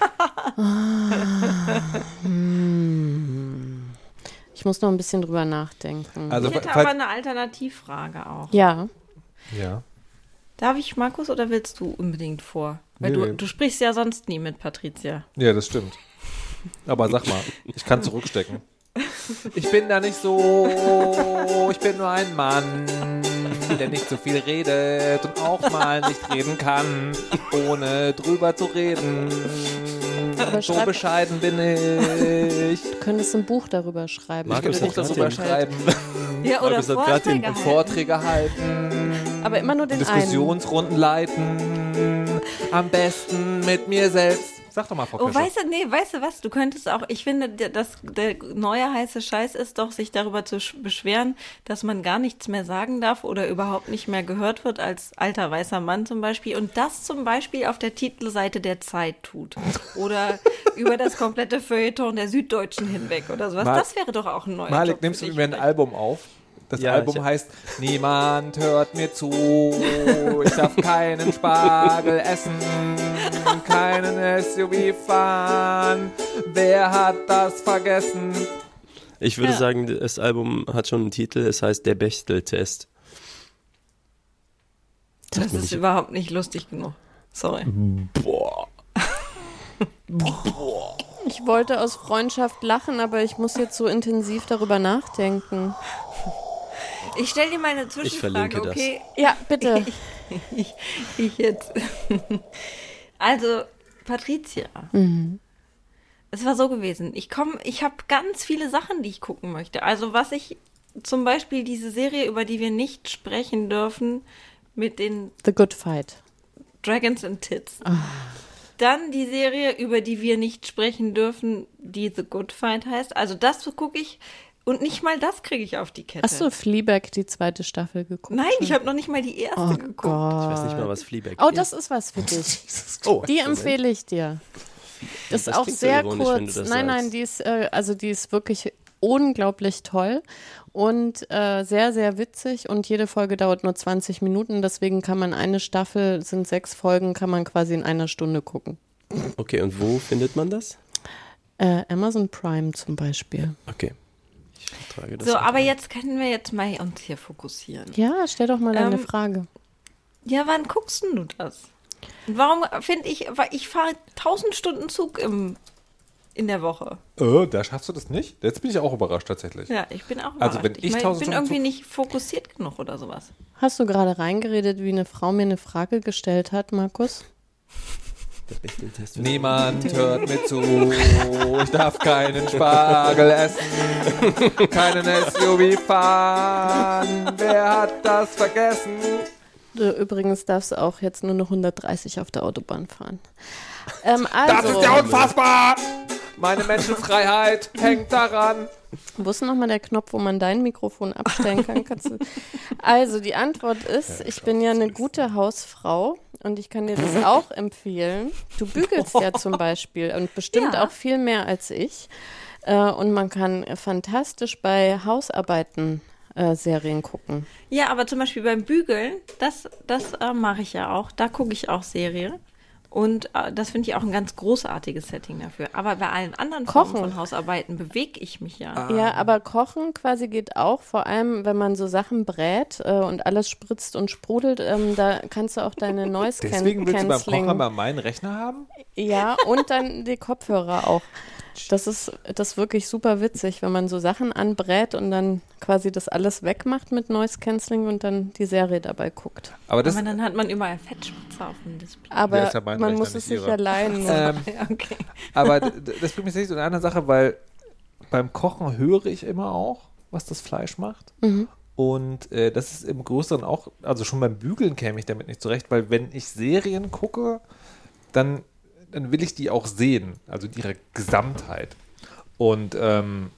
Ich muss noch ein bisschen drüber nachdenken. Also, Ich hätte falls- aber eine Alternativfrage auch. ja. ja. Darf ich, Markus, oder willst du unbedingt vor? Weil Nee, du, nee. du sprichst ja sonst nie mit Patricia. ja, das stimmt. Aber sag mal, ich kann zurückstecken. Ich bin da nicht so, ich bin nur ein Mann, der nicht so viel redet und auch mal nicht reden kann, ohne drüber zu reden. Aber So schreib- bescheiden bin ich. Du könntest ein Buch darüber schreiben. Markus Ich könnte grad darüber den- schreiben, Ja, oder Markus hat grad den Vorträge halten. Vorträge halten, Aber immer nur den Diskussionsrunden leiten, am besten mit mir selbst. Sag doch mal, Frau Oh, Köscher. weißt du, nee, weißt du was? Du könntest auch, ich finde, das, der neue heiße Scheiß ist doch, sich darüber zu sch- beschweren, dass man gar nichts mehr sagen darf oder überhaupt nicht mehr gehört wird als alter weißer Mann zum Beispiel und das zum Beispiel auf der Titelseite der Zeit tut oder über das komplette Feuilleton der Süddeutschen hinweg oder sowas. Mal- das wäre doch auch ein neuer Malik, nimmst du mir ein. Album auf? Das Ja, Album ich- heißt Niemand hört mir zu, ich darf keinen Spargel essen, keinen SUV fahren, wer hat das vergessen? Ich würde Ja. sagen, das Album hat schon einen Titel, es heißt Der Bechtel-Test. Das mir ist nicht- überhaupt nicht lustig genug. Sorry. Boah. Ich wollte aus Freundschaft lachen, aber ich muss jetzt so intensiv darüber nachdenken. Ich stelle dir mal eine verlinke Zwischenfrage, das. okay? Ja, bitte. ich, ich jetzt. Also, Patricia. Es war so gewesen. Ich komme, ich habe ganz viele Sachen, die ich gucken möchte. Also, was ich zum Beispiel diese Serie, über die wir nicht sprechen dürfen, mit den The Good Fight. Dragons and Tits. Dann die Serie, über die wir nicht sprechen dürfen, die The Good Fight heißt. Also, das gucke ich. Und nicht mal das kriege ich auf die Kette. Hast du Fleabag die zweite Staffel geguckt? Nein, ich habe noch nicht mal die erste Oh geguckt. Gott. Ich weiß nicht mal, was Fleabag Oh, ist. das ist was für dich. Oh, Die empfehle ich dir. Das ist Das auch klingt so sehr kurz. Nein, nein, sagst. die ist, äh, also die ist wirklich unglaublich toll und äh, sehr, sehr witzig und jede Folge dauert nur 20 Minuten, deswegen kann man eine Staffel, sind sechs Folgen, kann man quasi in einer Stunde gucken. Okay, und wo findet man das? Äh, Amazon Prime zum Beispiel. Okay. Ich trage das So, aber jetzt können wir jetzt mal uns hier fokussieren. Ja, stell doch mal deine Ähm, Frage. Ja, wann guckst denn du das? Und warum finde ich, weil ich fahre 1000 Stunden Zug im, in der Woche. Äh, da schaffst du das nicht? Jetzt bin ich auch überrascht tatsächlich. Ja, ich bin auch Also, überrascht. wenn ich mein, 1000 bin Stunden irgendwie Zug- nicht fokussiert genug oder sowas. Hast du gerade reingeredet, wie eine Frau mir eine Frage gestellt hat, Markus? Der Bechtel-Test. Niemand hört mir zu, ich darf keinen Spargel essen, keinen SUV fahren, wer hat das vergessen? Du, übrigens darfst du auch jetzt nur noch 130 auf der Autobahn fahren. Ähm, Das also, ist ja unfassbar! Meine Menschenfreiheit hängt daran. Wo ist nochmal der Knopf, wo man dein Mikrofon abstellen kann? Kannst du also, die Antwort ist, ich bin ja eine gute Hausfrau und ich kann dir das auch empfehlen. Du bügelst ja zum Beispiel und bestimmt Ja. auch viel mehr als ich. Äh, und man kann fantastisch bei Hausarbeiten äh, Serien gucken. Ja, aber zum Beispiel beim Bügeln, das, das äh, mache ich ja auch. Da gucke ich auch Serie. Und äh, das finde ich auch ein ganz großartiges Setting dafür. Aber bei allen anderen Formen Kochen. von Hausarbeiten bewege ich mich ja. Ja, aber Kochen quasi geht auch, vor allem wenn man so Sachen brät äh, und alles spritzt und sprudelt, ähm, da kannst du auch deine Noise Deswegen willst du beim Kochen aber meinen Rechner haben? Ja, und dann die Kopfhörer auch. Das ist, das ist wirklich super witzig, wenn man so Sachen anbrät und dann quasi das alles wegmacht mit Noise Cancelling und dann die Serie dabei guckt. Aber das, aber dann hat man überall Fettspritzer auf dem Display. Aber Ja, man muss es nicht sich ihrer. ja leihen. ähm, okay. aber das bringt mich zu einer anderen Sache, weil beim Kochen höre ich immer auch, was das Fleisch macht. Und äh, das ist im Größeren auch, also schon beim Bügeln käme ich damit nicht zurecht, weil wenn ich Serien gucke, dann, dann will ich die auch sehen, also in ihrer Gesamtheit. Und ähm,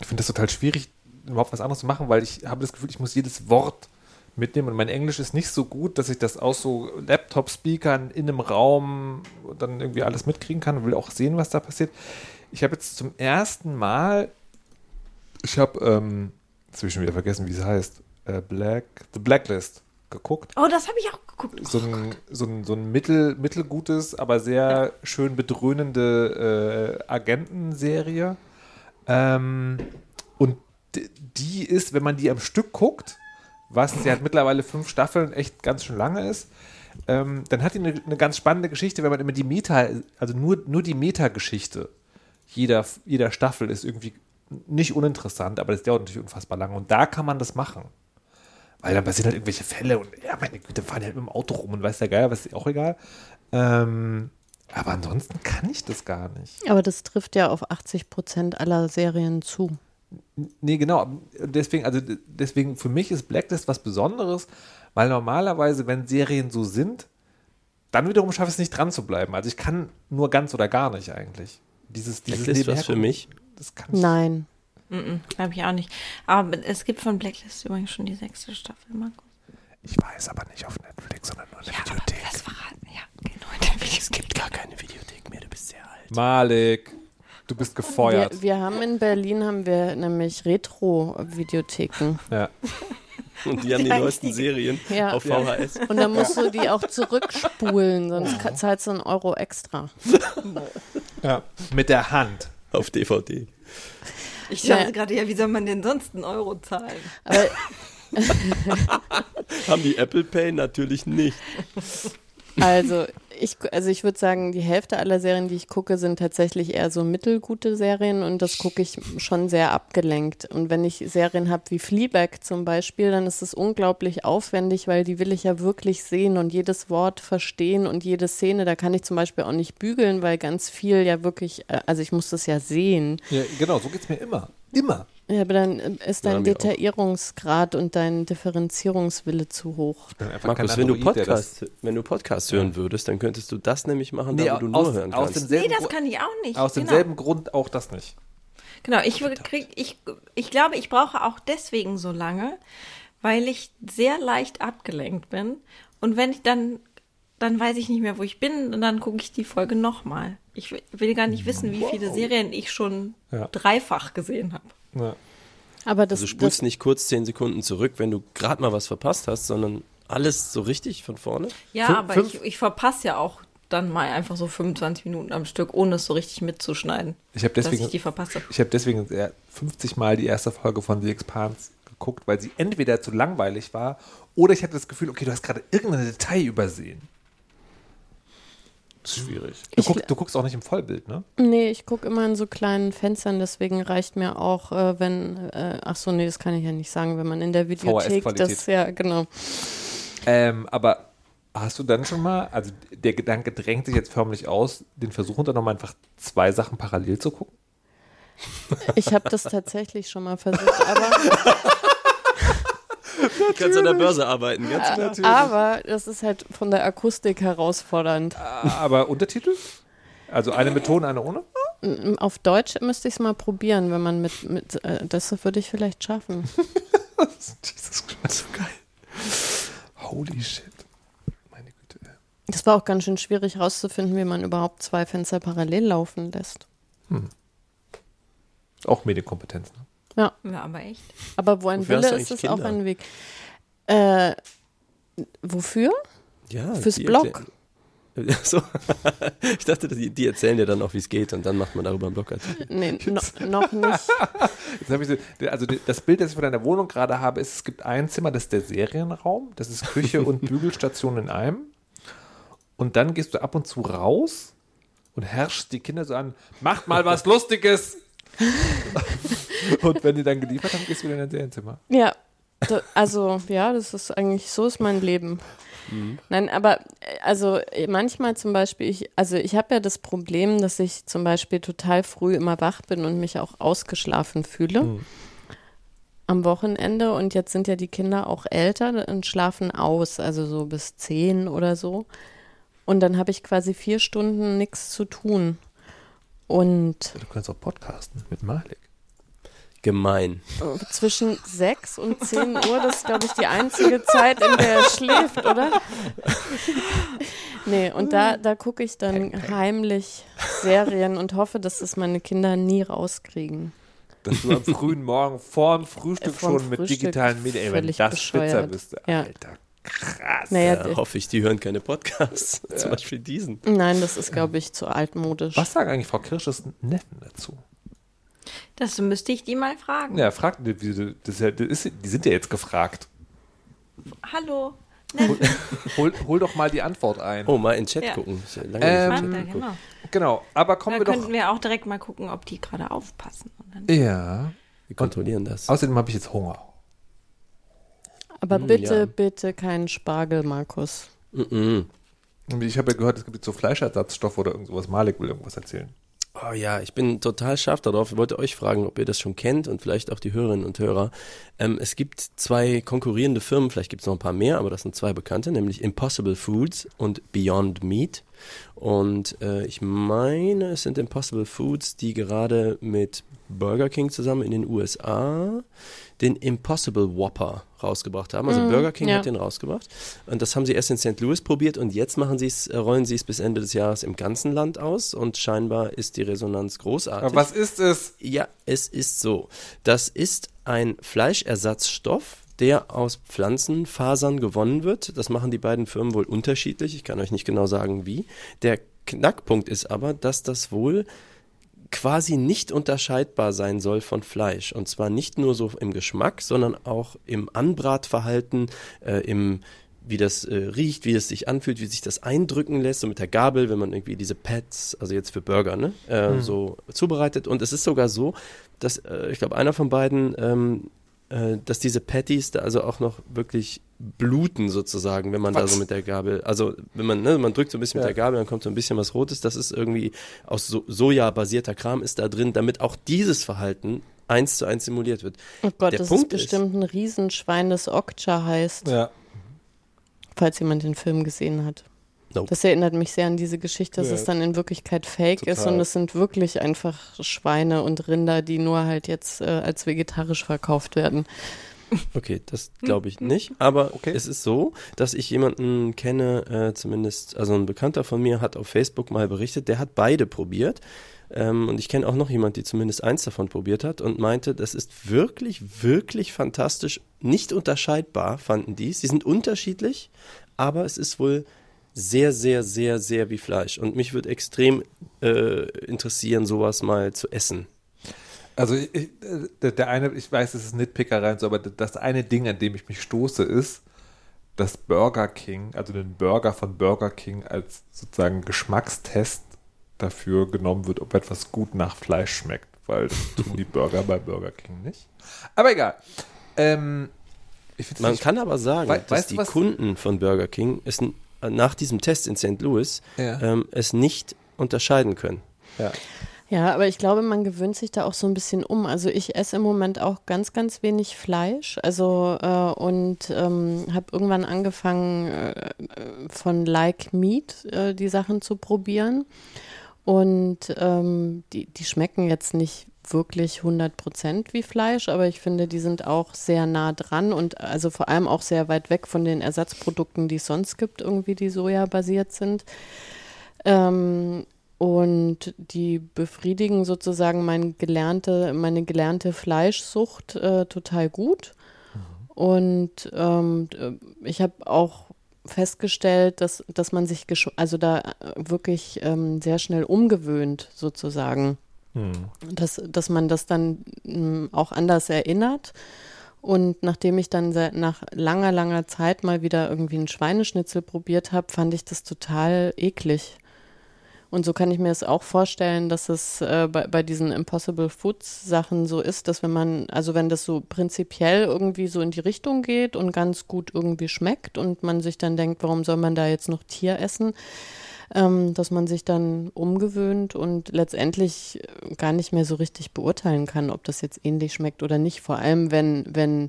ich finde das total schwierig, überhaupt was anderes zu machen, weil ich habe das Gefühl, ich muss jedes Wort mitnehmen und mein Englisch ist nicht so gut, dass ich das aus so Laptop-Speakern in einem Raum dann irgendwie alles mitkriegen kann und will auch sehen, was da passiert. Ich habe jetzt zum ersten Mal, ich habe, ähm, jetzt wieder vergessen, wie es heißt, äh, Black, The Blacklist geguckt Oh, das habe ich auch geguckt. so ein, so ein, so ein mittel, mittelgutes, aber sehr schön bedröhnende äh, Agentenserie. Ähm, und die ist, wenn man die am Stück guckt, was sie hat mittlerweile fünf Staffeln echt ganz schön lange ist, ähm, dann hat die eine, eine ganz spannende Geschichte, wenn man immer die Meta, also nur, nur die Meta-Geschichte jeder, jeder Staffel ist irgendwie nicht uninteressant, aber das dauert natürlich unfassbar lange. Und da kann man das machen. Weil dann passieren halt irgendwelche Fälle und ja, meine Güte, fahren die halt mit dem Auto rum und weiß der Geier, was ist auch egal. Ähm, aber ansonsten kann ich das gar nicht. Aber das trifft ja auf 80 Prozent aller Serien zu. Nee, genau. Deswegen, also deswegen, für mich ist Blacklist was Besonderes, weil normalerweise, wenn Serien so sind, dann wiederum schaffe ich es nicht dran zu bleiben. Also ich kann nur ganz oder gar nicht eigentlich. Dieses, dieses Blacklist was für mich. Das kann ich. Nein. Glaube ich auch nicht. Aber es gibt von Blacklist übrigens schon die sechste Staffel, Markus. Ich weiß aber nicht auf Netflix, sondern nur in der Ja, aber Videothek. das verraten, ja, genau. in der Videothek. Es gibt gar keine Videothek mehr, du bist sehr alt. Malik, du bist gefeuert. Wir, wir haben in Berlin haben wir nämlich Retro-Videotheken. ja. Und die haben die neuesten Serien Ja. auf VHS. Und dann musst du die auch zurückspulen, sonst ka- zahlst du einen Euro extra. ja. Mit der Hand. Auf DVD. Ich Ja. dachte gerade, ja, wie soll man denn sonst einen Euro zahlen? Aber Haben die Apple Pay? Natürlich nicht. Also ich, also ich würde sagen, die Hälfte aller Serien, die ich gucke, sind tatsächlich eher so mittelgute Serien und das gucke ich schon sehr abgelenkt. Und wenn ich Serien habe wie Fleabag zum Beispiel, dann ist es unglaublich aufwendig, weil die will ich ja wirklich sehen und jedes Wort verstehen und jede Szene. Da kann ich zum Beispiel auch nicht bügeln, weil ganz viel ja wirklich, äh, also ich muss das ja sehen. Ja, genau, so geht es mir immer. Immer. Ja, aber dann äh, ist Ja, dein auch. Detaillierungsgrad und dein Differenzierungswille zu hoch. Markus, wenn du Android, Podcast, wenn du Podcast hören würdest, dann könntest du das nämlich machen, Nee, da wo du aus, nur hören aus kannst. Nee, das kann ich auch nicht. Aus genau. demselben Grund auch das nicht. Genau, ich, krieg, ich, ich glaube, ich brauche auch deswegen so lange, weil ich sehr leicht abgelenkt bin. Und wenn ich dann, dann weiß ich nicht mehr, wo ich bin und dann gucke ich die Folge nochmal. Ich will- will gar nicht wissen, wie viele Serien ich schon Ja. dreifach gesehen habe. Ja. Aber das, Also spulst das nicht kurz zehn Sekunden zurück, wenn du gerade mal was verpasst hast, sondern alles so richtig von vorne. Ja, Fün- aber fünf- ich, ich verpasse ja auch dann mal einfach so 25 Minuten am Stück, ohne es so richtig mitzuschneiden. Ich habe dass deswegen, ich die verpasse. ich habe deswegen sehr 50 Mal die erste Folge von The Expanse geguckt, weil sie entweder zu langweilig war oder ich hatte das Gefühl, okay, du hast gerade irgendein Detail übersehen. Das ist schwierig. Du, guck, du guckst auch nicht im Vollbild, ne? Nee, ich gucke immer in so kleinen Fenstern, deswegen reicht mir auch, äh, wenn, äh, ach so, nee, das kann ich ja nicht sagen, wenn man in der Videothek das, ja, genau. Ähm, aber hast du dann schon mal, also der Gedanke drängt sich jetzt förmlich aus, den Versuch dann nochmal einfach zwei Sachen parallel zu gucken? Ich habe das tatsächlich schon mal versucht, aber, Du kannst an der Börse arbeiten, ganz klar. aber das ist halt von der Akustik herausfordernd. Aber Untertitel? Also eine mit Ton, eine ohne? Auf Deutsch müsste ich es mal probieren, wenn man mit, mit äh, das würde ich vielleicht schaffen. Jesus Christ. So geil. Holy shit. Meine Güte. Das war auch ganz schön schwierig rauszufinden, wie man überhaupt zwei Fenster parallel laufen lässt. Auch Medienkompetenz. Ne? Ja, Ja, aber echt. aber wo ein Wofür Wille ist, ist auch ein Weg. Äh, wofür? Ja, Fürs Blog. so. Ich dachte, die, die erzählen dir dann auch, wie es geht und dann macht man darüber einen Blogartikel. Nee, no, noch nicht. Jetzt habe ich so, also das Bild, das ich von deiner Wohnung gerade habe, ist, es gibt ein Zimmer, das ist der Serienraum. Das ist Küche und Bügelstation in einem. Und dann gehst du ab und zu raus und herrschst die Kinder so an, macht mal was Lustiges. und wenn die dann geliefert haben, gehst du wieder in dein Serienzimmer. Ja, da, also ja, das ist eigentlich, so ist mein Leben. Nein, aber also manchmal zum Beispiel, ich, also ich habe ja das Problem, dass ich zum Beispiel total früh immer wach bin und mich auch ausgeschlafen fühle am Wochenende. Und jetzt sind ja die Kinder auch älter und schlafen aus, also so bis zehn oder so. Und dann habe ich quasi vier Stunden nichts zu tun. Und Du kannst auch podcasten mit Malik. Gemein. zwischen sechs und zehn Uhr, das ist, glaube ich, die einzige Zeit, in der er schläft, oder? Nee, und da, da gucke ich dann heimlich Serien und hoffe, dass das meine Kinder nie rauskriegen. Dass du am frühen Morgen vor dem Frühstück Äh, vorm schon mit Frühstück digitalen Medien, ey, wenn das Spitzer bescheuert. bist, Ja. Alter, krass. Naja, Ja, hoffe ich, die hören keine Podcasts. Zum Beispiel diesen. nein, das ist, glaube ich, zu altmodisch. Was sagen eigentlich Frau Kirsches Neffen dazu? Das müsste ich die mal fragen. Ja, fragt, das ist ja, das ist, die sind ja jetzt gefragt. Hallo. Hol, hol doch mal die Antwort ein. Oh, mal in den Chat Ja. gucken. Lange Ähm, Chat geguckt. genau. Genau, aber kommen Da wir doch. könnten wir auch direkt mal gucken, ob die gerade aufpassen. Und dann Ja. Wir kontrollieren das. Außerdem habe ich jetzt Hunger. Aber Mm, bitte, ja. bitte keinen Spargel, Markus. Mhm. Und Ich habe ja gehört, es gibt jetzt so Fleischersatzstoffe oder irgendwas. Malik will irgendwas erzählen. Oh ja, ich bin total scharf darauf. Ich wollte euch fragen, ob ihr das schon kennt und vielleicht auch die Hörerinnen und Hörer. Ähm, es gibt zwei konkurrierende Firmen, vielleicht gibt es noch ein paar mehr, aber das sind zwei bekannte, nämlich Impossible Foods und Beyond Meat. Und äh, ich meine, es sind Impossible Foods, die gerade mit Burger King zusammen in den USA den Impossible Whopper rausgebracht haben. Also Mm, Burger King ja. hat den rausgebracht. Und das haben sie erst in St. Louis probiert und jetzt machen sie es, äh, rollen sie es bis Ende des Jahres im ganzen Land aus und scheinbar ist die Resonanz großartig. Aber was ist es? Ja, es ist so. Das ist ein Fleischersatzstoff, der aus Pflanzenfasern gewonnen wird. Das machen die beiden Firmen wohl unterschiedlich. Ich kann euch nicht genau sagen, wie. Der Knackpunkt ist aber, dass das wohl quasi nicht unterscheidbar sein soll von Fleisch. Und zwar nicht nur so im Geschmack, sondern auch im Anbratverhalten, äh, im wie das äh, riecht, wie es sich anfühlt, wie sich das eindrücken lässt, so mit der Gabel, wenn man irgendwie diese Pads, also jetzt für Burger, ne, äh, so zubereitet. Und es ist sogar so, dass, äh, ich glaube, einer von beiden, ähm, äh, dass diese Patties da also auch noch wirklich bluten sozusagen, wenn man da Was? so mit der Gabel, also wenn man, ne, man drückt so ein bisschen Ja. mit der Gabel, dann kommt so ein bisschen was Rotes, das ist irgendwie aus so Soja-basierter Kram ist da drin, damit auch dieses Verhalten eins zu eins simuliert wird. Oh Gott, Der das Punkt ist ist- bestimmt ein Riesenschwein, das Okja heißt, Ja. falls jemand den Film gesehen hat. Nope. Das erinnert mich sehr an diese Geschichte, dass Ja. es dann in Wirklichkeit fake ist Total. und es sind wirklich einfach Schweine und Rinder, die nur halt jetzt äh, als vegetarisch verkauft werden. Okay, das glaube ich nicht. Aber Okay. es ist so, dass ich jemanden kenne, äh, zumindest, also ein Bekannter von mir hat auf Facebook mal berichtet, der hat beide probiert. Ähm, und ich kenne auch noch jemand, die zumindest eins davon probiert hat und meinte, das ist wirklich, wirklich fantastisch. Nicht unterscheidbar fanden die es. Sie sind unterschiedlich, aber es ist wohl sehr, sehr, sehr, sehr wie Fleisch. Und mich würde extrem äh, interessieren, sowas mal zu essen. Also ich, der, eine, ich weiß, es ist Nitpickerei und so, aber das eine Ding, an dem ich mich stoße, ist, dass Burger King, also den Burger von Burger King als sozusagen Geschmackstest dafür genommen wird, ob etwas gut nach Fleisch schmeckt, weil tun die Burger bei Burger King nicht. Aber egal. Ähm, Man nicht- kann aber sagen, Wei- dass weißt die Kunden von Burger King es nach diesem Test in St. Louis Ja. ähm, es nicht unterscheiden können. ja. Ja, aber ich glaube, man gewöhnt sich da auch so ein bisschen um. Also ich esse im Moment auch ganz, ganz wenig Fleisch. Also äh, und ähm, habe irgendwann angefangen äh, von Like Meat äh, die Sachen zu probieren. Und ähm, die, die schmecken jetzt nicht wirklich 100 Prozent wie Fleisch, aber ich finde, die sind auch sehr nah dran und also vor allem auch sehr weit weg von den Ersatzprodukten, die es sonst gibt, irgendwie, die sojabasiert sind. Ähm, und die befriedigen sozusagen mein gelernte, meine gelernte Fleischsucht äh, total gut. Und ähm, ich habe auch festgestellt, dass, dass man sich also da wirklich ähm, sehr schnell umgewöhnt, sozusagen. Hm. Dass, dass man das dann ähm, auch anders erinnert. Und nachdem ich dann nach langer, langer Zeit mal wieder irgendwie einen Schweineschnitzel probiert habe, fand ich das total eklig. Und so kann ich mir es auch vorstellen, dass es äh, bei, bei diesen Impossible Foods Sachen so ist, dass wenn man, also wenn das so prinzipiell irgendwie so in die Richtung geht und ganz gut irgendwie schmeckt und man sich dann denkt, warum soll man da jetzt noch Tier essen, ähm, dass man sich dann umgewöhnt und letztendlich gar nicht mehr so richtig beurteilen kann, ob das jetzt ähnlich schmeckt oder nicht. Vor allem, wenn, wenn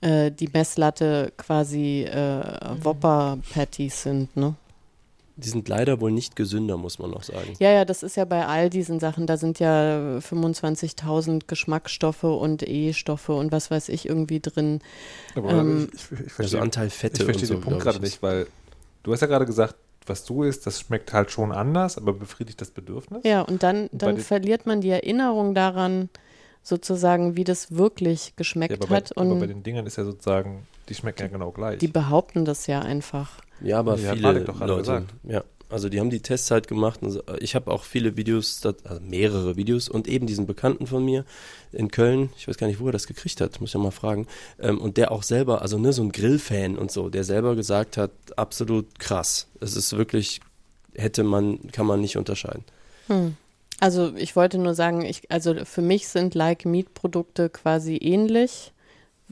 äh, die Messlatte quasi äh, Whopper-Patties sind, ne? Die sind leider wohl nicht gesünder, muss man noch sagen. Ja, ja, das ist ja bei all diesen Sachen. Da sind ja 25.000 Geschmacksstoffe und E-Stoffe und was weiß ich irgendwie drin. Aber ähm, ich, ich, ich verstehe, also Anteil Fette. Ich verstehe so, den Punkt gerade nicht, weil du hast ja gerade gesagt, was du isst, das schmeckt halt schon anders, aber befriedigt das Bedürfnis. Ja, und dann, und dann verliert man die Erinnerung daran, sozusagen, wie das wirklich geschmeckt ja, aber hat. Bei, und aber bei den Dingern ist ja sozusagen, die schmecken ja genau gleich. Die behaupten das ja einfach. Ja, aber ja, viele Leute, ja, also die haben die Tests halt gemacht. Ich habe auch viele Videos, also mehrere Videos und eben diesen Bekannten von mir in Köln, ich weiß gar nicht, wo er das gekriegt hat, muss ich ja mal fragen. Ähm, und der auch selber, also ne, so ein Grillfan und so, der selber gesagt hat, absolut krass. Es ist wirklich, hätte man, kann man nicht unterscheiden. Hm. Also ich wollte nur sagen, ich, also für mich sind Like Meat Produkte quasi ähnlich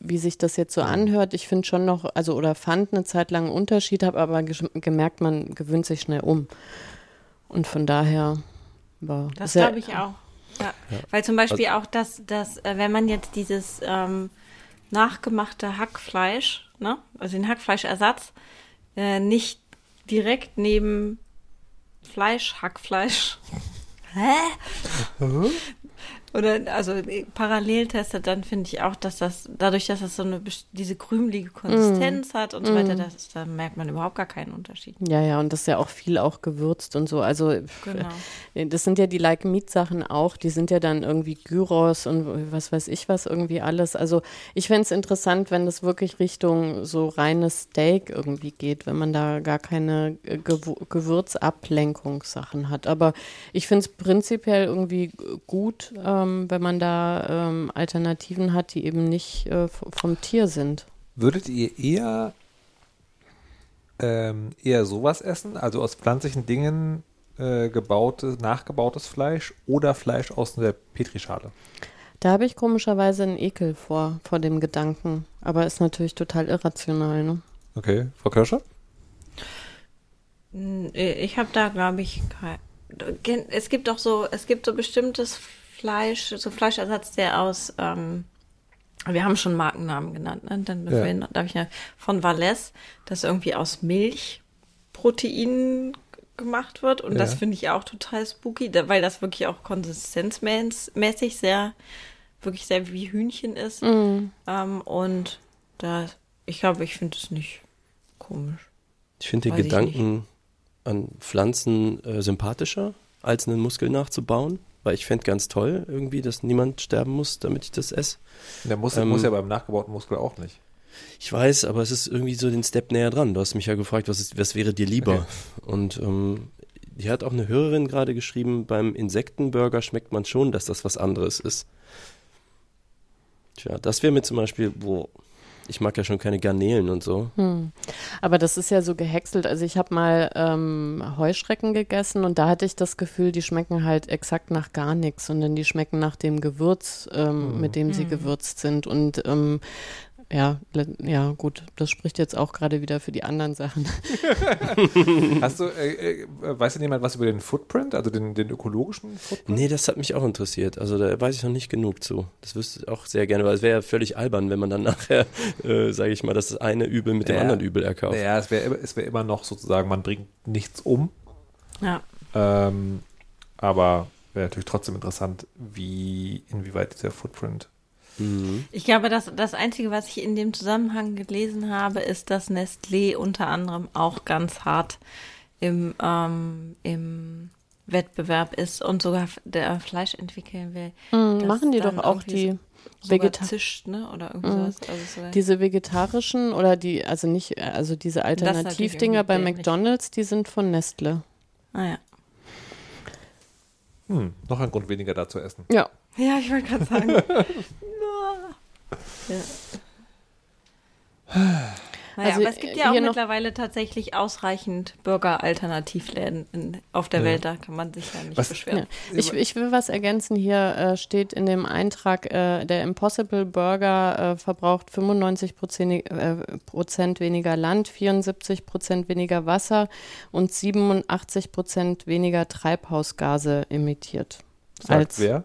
wie sich das jetzt so anhört, ich finde schon noch, also oder fand eine Zeit lang einen Unterschied, habe aber gemerkt, man gewöhnt sich schnell um. Und von daher war Das glaube ich auch. Ja. ja. Weil zum Beispiel also, auch das, dass, äh, wenn man jetzt dieses ähm, nachgemachte Hackfleisch, ne, also den Hackfleischersatz, äh, nicht direkt neben Fleisch, Hackfleisch Hä? Oder also äh, parallel testet, dann finde ich auch, dass das, dadurch, dass das so eine diese krümelige Konsistenz mm. hat und so weiter, mm. das, da merkt man überhaupt gar keinen Unterschied. Ja, ja, und das ist ja auch viel auch gewürzt und so. Also genau. Äh, das sind ja die Like Meat Sachen auch, die sind ja dann irgendwie Gyros und was weiß ich was irgendwie alles. Also ich fände es interessant, wenn das wirklich Richtung so reines Steak irgendwie geht, wenn man da gar keine äh, Gew Gewürzablenkungssachen hat. Aber ich finde es prinzipiell irgendwie gut. Ähm, ähm, wenn man da ähm, Alternativen hat, die eben nicht äh, vom Tier sind. Würdet ihr eher ähm, eher sowas essen, also aus pflanzlichen Dingen äh, gebautes, nachgebautes Fleisch oder Fleisch aus der Petrischale? Da habe ich komischerweise einen Ekel vor, vor dem Gedanken. Aber ist natürlich total irrational, ne? Okay, Frau Kirscher? Ich habe da, glaube ich, kein, es gibt doch so, es gibt so bestimmtes Fleisch, so Fleischersatz, der aus, ähm, wir haben schon Markennamen genannt, ne? Dann ja. darf ich ja von Valles, das irgendwie aus Milchproteinen gemacht wird. Und ja. das finde ich auch total spooky, weil das wirklich auch konsistenzmäßig sehr, wirklich sehr wie Hühnchen ist. Mhm. Ähm, und da, ich glaube, ich finde es nicht komisch. Ich finde den Gedanken an Pflanzen äh, sympathischer, als einen Muskel nachzubauen weil ich fände ganz toll irgendwie, dass niemand sterben muss, damit ich das esse. Der Muskel ähm, muss ja beim nachgebauten Muskel auch nicht. Ich weiß, aber es ist irgendwie so den Step näher dran. Du hast mich ja gefragt, was, ist, was wäre dir lieber? Okay. Und ähm, die hat auch eine Hörerin gerade geschrieben, beim Insektenburger schmeckt man schon, dass das was anderes ist. Tja, das wäre mir zum Beispiel, wo ich mag ja schon keine Garnelen und so. Hm. Aber das ist ja so gehäckselt. Also ich habe mal ähm, Heuschrecken gegessen und da hatte ich das Gefühl, die schmecken halt exakt nach gar nichts, sondern die schmecken nach dem Gewürz, ähm, hm. mit dem sie hm. gewürzt sind. Und ähm, ja, ja, gut, das spricht jetzt auch gerade wieder für die anderen Sachen. Hast du, äh, äh, weiß denn jemand was über den Footprint, also den, den ökologischen Footprint? Nee, das hat mich auch interessiert. Also da weiß ich noch nicht genug zu. Das wüsste ich auch sehr gerne, weil es wäre ja völlig albern, wenn man dann nachher, äh, sage ich mal, das eine Übel mit dem ja, anderen Übel erkauft. Ja, es wäre es wär immer noch sozusagen, man bringt nichts um. Ja. Ähm, Aber wäre natürlich trotzdem interessant, wie, inwieweit dieser Footprint. Ich glaube, das, das Einzige, was ich in dem Zusammenhang gelesen habe, ist, dass Nestlé unter anderem auch ganz hart im, ähm, im Wettbewerb ist und sogar der Fleisch entwickeln will. Mhm, machen die doch auch die so- sogar Vegeta zischt, ne? Oder irgendwie Mhm. sowas. Also so, diese vegetarischen oder die, also nicht, also diese Alternativdinger bei. McDonalds, die sind von Nestle. ah, ja. Hm, noch ein Grund weniger da zu essen. Ja. ja, ich wollte gerade sagen. ja. Naja, Also, aber es gibt ja auch mittlerweile tatsächlich ausreichend Burger-Alternativläden in- auf der Ja. Welt. Da kann man sich ja nicht Was- beschweren. Ja. Ich, ich will was ergänzen. Hier äh, steht in dem Eintrag, äh, der Impossible Burger äh, verbraucht 95 Prozent, äh, Prozent weniger Land, 74 Prozent weniger Wasser und 87 Prozent weniger Treibhausgase emittiert. Sagt als wer?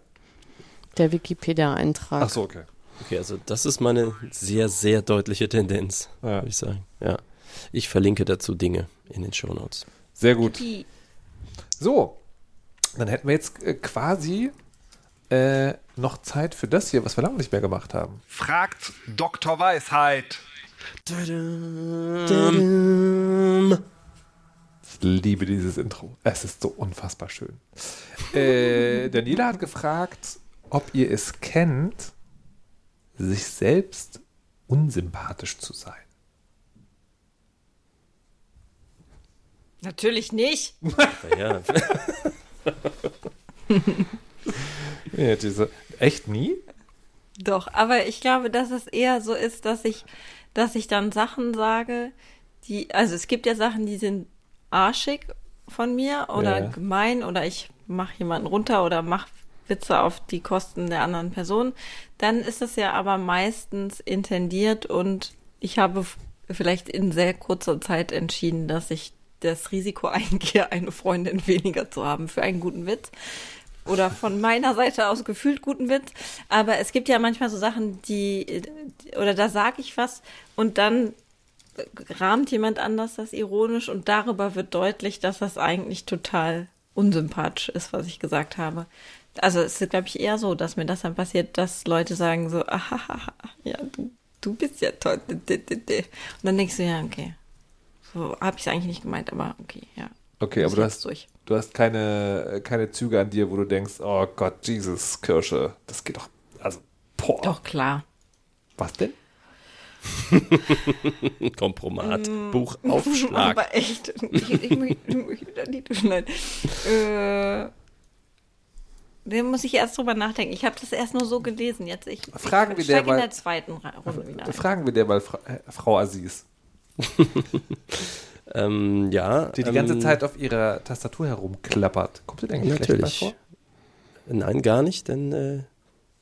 der Wikipedia-Eintrag. Ach so, okay. Okay, also das ist meine sehr, sehr deutliche Tendenz, Ja. würde ich sagen. Ja. Ich verlinke dazu Dinge in den Shownotes. Sehr gut. So, dann hätten wir jetzt äh, quasi äh, noch Zeit für das hier, was wir lange nicht mehr gemacht haben. Fragt Dr. Weisheit. Ich liebe dieses Intro. Es ist so unfassbar schön. Äh, Daniela hat gefragt, ob ihr es kennt, sich selbst unsympathisch zu sein. natürlich nicht. Ja, Ja, diese, echt nie? Doch, aber ich glaube, dass es eher so ist, dass ich, dass ich dann Sachen sage, die, also es gibt ja Sachen, die sind arschig von mir oder Ja. gemein oder ich mache jemanden runter oder mache Witze auf die Kosten der anderen Person. Dann ist es ja aber meistens intendiert und ich habe vielleicht in sehr kurzer Zeit entschieden, dass ich das Risiko eingehe, eine Freundin weniger zu haben für einen guten Witz oder von meiner Seite aus gefühlt guten Witz. Aber es gibt ja manchmal so Sachen, die, oder da sage ich was und dann rahmt jemand anders das ironisch und darüber wird deutlich, dass das eigentlich total unsympathisch ist, was ich gesagt habe. Also es ist, glaube ich, eher so, dass mir das dann passiert, dass Leute sagen so, ahaha, ja, du, du bist ja toll. Und dann denkst du, ja, okay. So habe ich es eigentlich nicht gemeint, aber okay, ja. Okay, aber du hast, durch. du hast keine, keine Züge an dir, wo du denkst, oh Gott, Jesus, Kirsche, das geht doch, also, boah. Doch, klar. Was denn? Kompromat, Mm. Buchaufschlag. Aber echt, ich, ich, möchte- ich möchte da nicht schneiden. Äh, da muss ich erst drüber nachdenken. Ich habe das erst nur so gelesen. Jetzt ich, Fragen wir ich steig derweil- in der zweiten Runde wieder ein. Fragen wir dir mal, Fra äh, Frau Aziz, Ähm, ja. die die ganze ähm, Zeit auf ihrer Tastatur herumklappert. Kommt denn eigentlich Natürlich. vor? Nein, gar nicht, denn äh,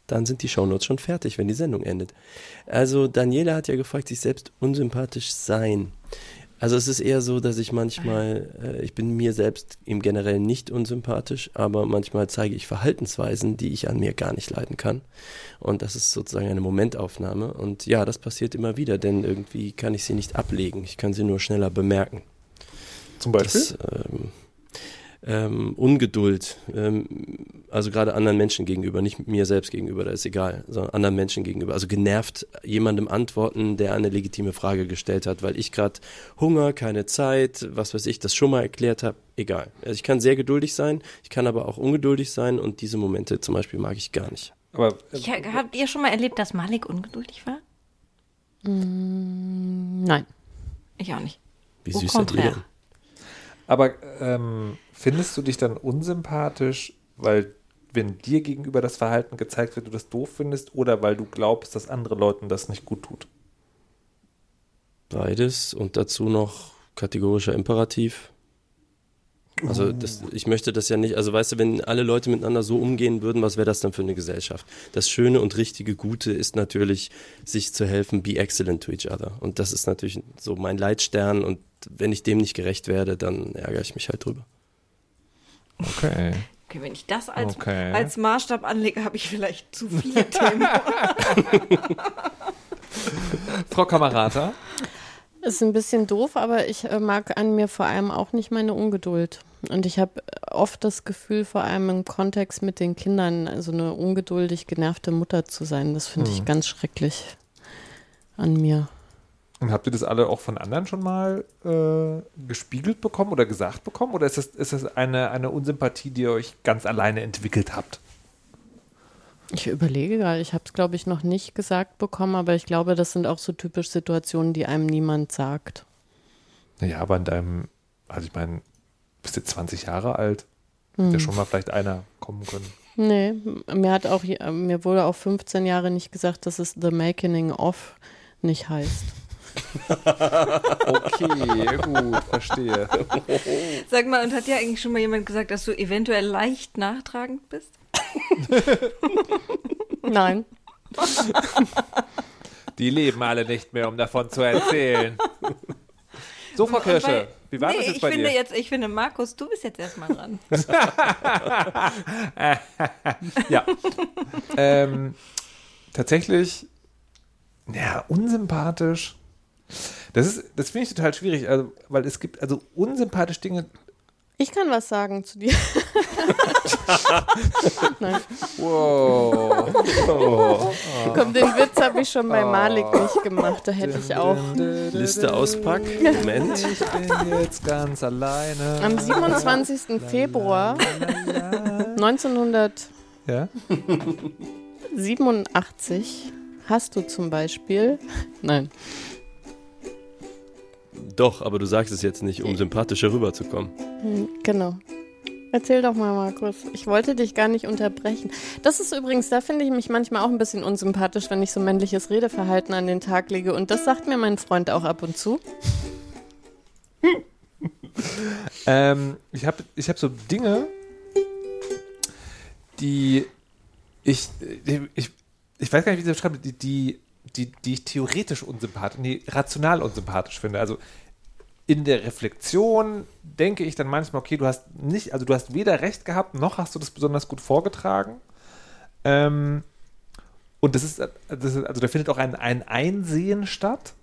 dann sind die Shownotes schon fertig, wenn die Sendung endet. Also Daniela hat ja gefragt, sich selbst unsympathisch sein. Also es ist eher so, dass ich manchmal, äh, ich bin mir selbst im Generell nicht unsympathisch, aber manchmal zeige ich Verhaltensweisen, die ich an mir gar nicht leiden kann. Und das ist sozusagen eine Momentaufnahme. Und ja, das passiert immer wieder, denn irgendwie kann ich sie nicht ablegen. Ich kann sie nur schneller bemerken. Zum Beispiel? Das, ähm, ähm, Ungeduld, ähm, also gerade anderen Menschen gegenüber, nicht mir selbst gegenüber, da ist egal, sondern anderen Menschen gegenüber. Also genervt jemandem antworten, der eine legitime Frage gestellt hat, weil ich gerade Hunger, keine Zeit, was weiß ich, das schon mal erklärt habe, egal. Also ich kann sehr geduldig sein, ich kann aber auch ungeduldig sein und diese Momente zum Beispiel mag ich gar nicht. Aber äh, Ich, habt ihr schon mal erlebt, dass Malik ungeduldig war? Nein. Ich auch nicht. Wie Au süß seid ihr contraire. denn? Aber ähm, findest du dich dann unsympathisch, weil wenn dir gegenüber das Verhalten gezeigt wird, du das doof findest, oder weil du glaubst, dass andere Leuten das nicht gut tut? Beides und dazu noch kategorischer Imperativ. Also das, ich möchte das ja nicht, also weißt du, wenn alle Leute miteinander so umgehen würden, was wäre das dann für eine Gesellschaft? Das Schöne und richtige Gute ist natürlich, sich zu helfen, be excellent to each other. Und das ist natürlich so mein Leitstern und wenn ich dem nicht gerecht werde, dann ärgere ich mich halt drüber. Okay. Okay, wenn ich das als, Okay. als Maßstab anlege, habe ich vielleicht zu viele Themen. Frau Kamerata? Ist ein bisschen doof, aber ich äh, mag an mir vor allem auch nicht meine Ungeduld. Und ich habe oft das Gefühl, vor allem im Kontext mit den Kindern, so eine ungeduldig genervte Mutter zu sein. Das finde ich Hm. ganz schrecklich an mir. Und habt ihr das alle auch von anderen schon mal äh, gespiegelt bekommen oder gesagt bekommen? Oder ist das, ist das eine, eine Unsympathie, die ihr euch ganz alleine entwickelt habt? Ich überlege gerade, ich habe es, glaube ich, noch nicht gesagt bekommen, aber ich glaube, das sind auch so typisch Situationen, die einem niemand sagt. Naja, aber in deinem, also ich meine, bist jetzt 20 Jahre alt, Hm. ja schon mal vielleicht einer kommen können. Nee, mir hat auch, mir wurde auch 15 Jahre nicht gesagt, dass es The Making of nicht heißt. Okay, gut, verstehe. Sag mal, und hat dir eigentlich schon mal jemand gesagt, dass du eventuell leicht nachtragend bist? Nein. Die leben alle nicht mehr, um davon zu erzählen. So, Frau Kirsche, wie war nee, das jetzt ich bei finde dir? jetzt, ich finde, Markus, du bist jetzt erstmal dran. ja. ähm, tatsächlich, ja, unsympathisch. Das ist, das finde ich total schwierig, also, weil es gibt also unsympathische Dinge. Ich kann was sagen zu dir. Nein. Wow. Oh. Komm, den Witz habe ich schon bei Malik nicht gemacht. Da hätte ich auch. Liste auspacken. Moment. Ich bin jetzt ganz alleine. Am 27. Februar 1987 Ja? hast du zum Beispiel. Nein. Doch, aber du sagst es jetzt nicht, um sympathischer rüberzukommen. Hm, Genau. Erzähl doch mal, Markus. Ich wollte dich gar nicht unterbrechen. Das ist übrigens, da finde ich mich manchmal auch ein bisschen unsympathisch, wenn ich so männliches Redeverhalten an den Tag lege. Und das sagt mir mein Freund auch ab und zu. Ähm, ich habe ich hab so Dinge, die ich, ich, ich weiß gar nicht, wie ich das beschreibe, die, die, die, die ich theoretisch unsympathisch, nee, rational unsympathisch finde. Also in der Reflexion denke ich dann manchmal, okay, du hast nicht, also du hast weder recht gehabt, noch hast du das besonders gut vorgetragen. Ähm, und das ist, das ist, also da findet auch ein, ein Einsehen statt.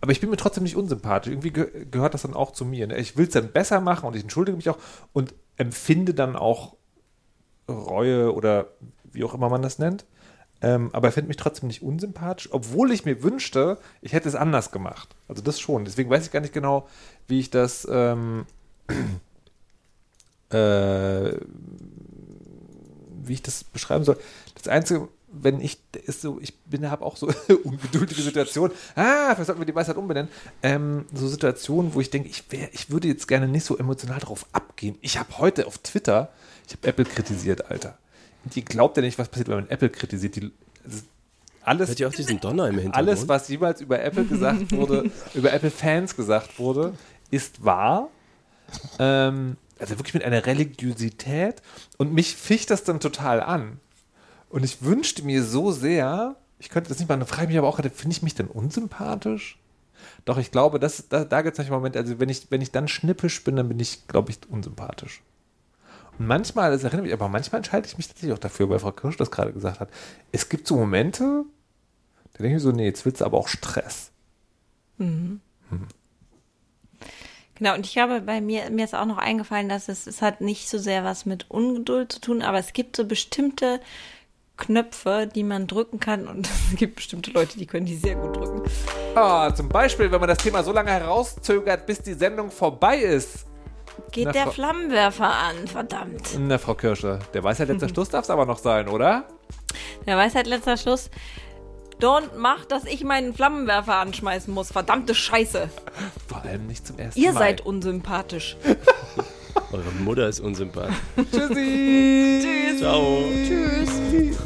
Aber ich bin mir trotzdem nicht unsympathisch. Irgendwie ge gehört das dann auch zu mir. Ne? Ich will es dann besser machen und ich entschuldige mich auch und empfinde dann auch Reue oder wie auch immer man das nennt. Ähm, aber ich finde mich trotzdem nicht unsympathisch, obwohl ich mir wünschte, ich hätte es anders gemacht. Also das schon. Deswegen weiß ich gar nicht genau, wie ich das ähm, äh, wie ich das beschreiben soll. Das Einzige, wenn ich ist so, ich bin, habe auch so ungeduldige Situationen. Ah, vielleicht sollten wir die Weisheit umbenennen. Ähm, so Situationen, wo ich denke, ich wäre, ich würde jetzt gerne nicht so emotional drauf abgehen. Ich habe heute auf Twitter, ich habe Apple kritisiert, Alter. Ihr glaubt ja nicht, was passiert, wenn man Apple kritisiert. Die, alles, Hört ihr auch diesen Donner im Hintergrund? alles, was jemals über Apple gesagt wurde, über Apple-Fans gesagt wurde, ist wahr. Ähm, also wirklich mit einer Religiosität. Und mich ficht das dann total an. Und ich wünschte mir so sehr, ich könnte das nicht machen, dann frage ich mich aber auch gerade, finde ich mich denn unsympathisch? Doch, ich glaube, das, da, da gibt es manchmal Momente, also wenn ich, wenn ich dann schnippisch bin, dann bin ich, glaube ich, unsympathisch. Und manchmal, das erinnert mich, aber manchmal entscheide ich mich tatsächlich auch dafür, weil Frau Kirsch das gerade gesagt hat. Es gibt so Momente, da denke ich mir so, nee, jetzt willst du aber auch Stress. Genau, und ich glaube, bei mir, mir ist auch noch eingefallen, dass es, es hat nicht so sehr was mit Ungeduld zu tun, aber es gibt so bestimmte Knöpfe, die man drücken kann und es gibt bestimmte Leute, die können die sehr gut drücken. Ah, zum Beispiel, wenn man das Thema so lange herauszögert, bis die Sendung vorbei ist. Geht Na, der Frau- Flammenwerfer an, verdammt. Na, Frau Kirsche, der Weisheit letzter Schluss darf es aber noch sein, oder? Der Weisheit letzter Schluss. Don't mach, dass ich meinen Flammenwerfer anschmeißen muss. Verdammte Scheiße. Vor allem nicht zum ersten Ihr Mal. seid unsympathisch. Eure Mutter ist unsympathisch. Tschüssi. Tschüss. Ciao. Tschüss.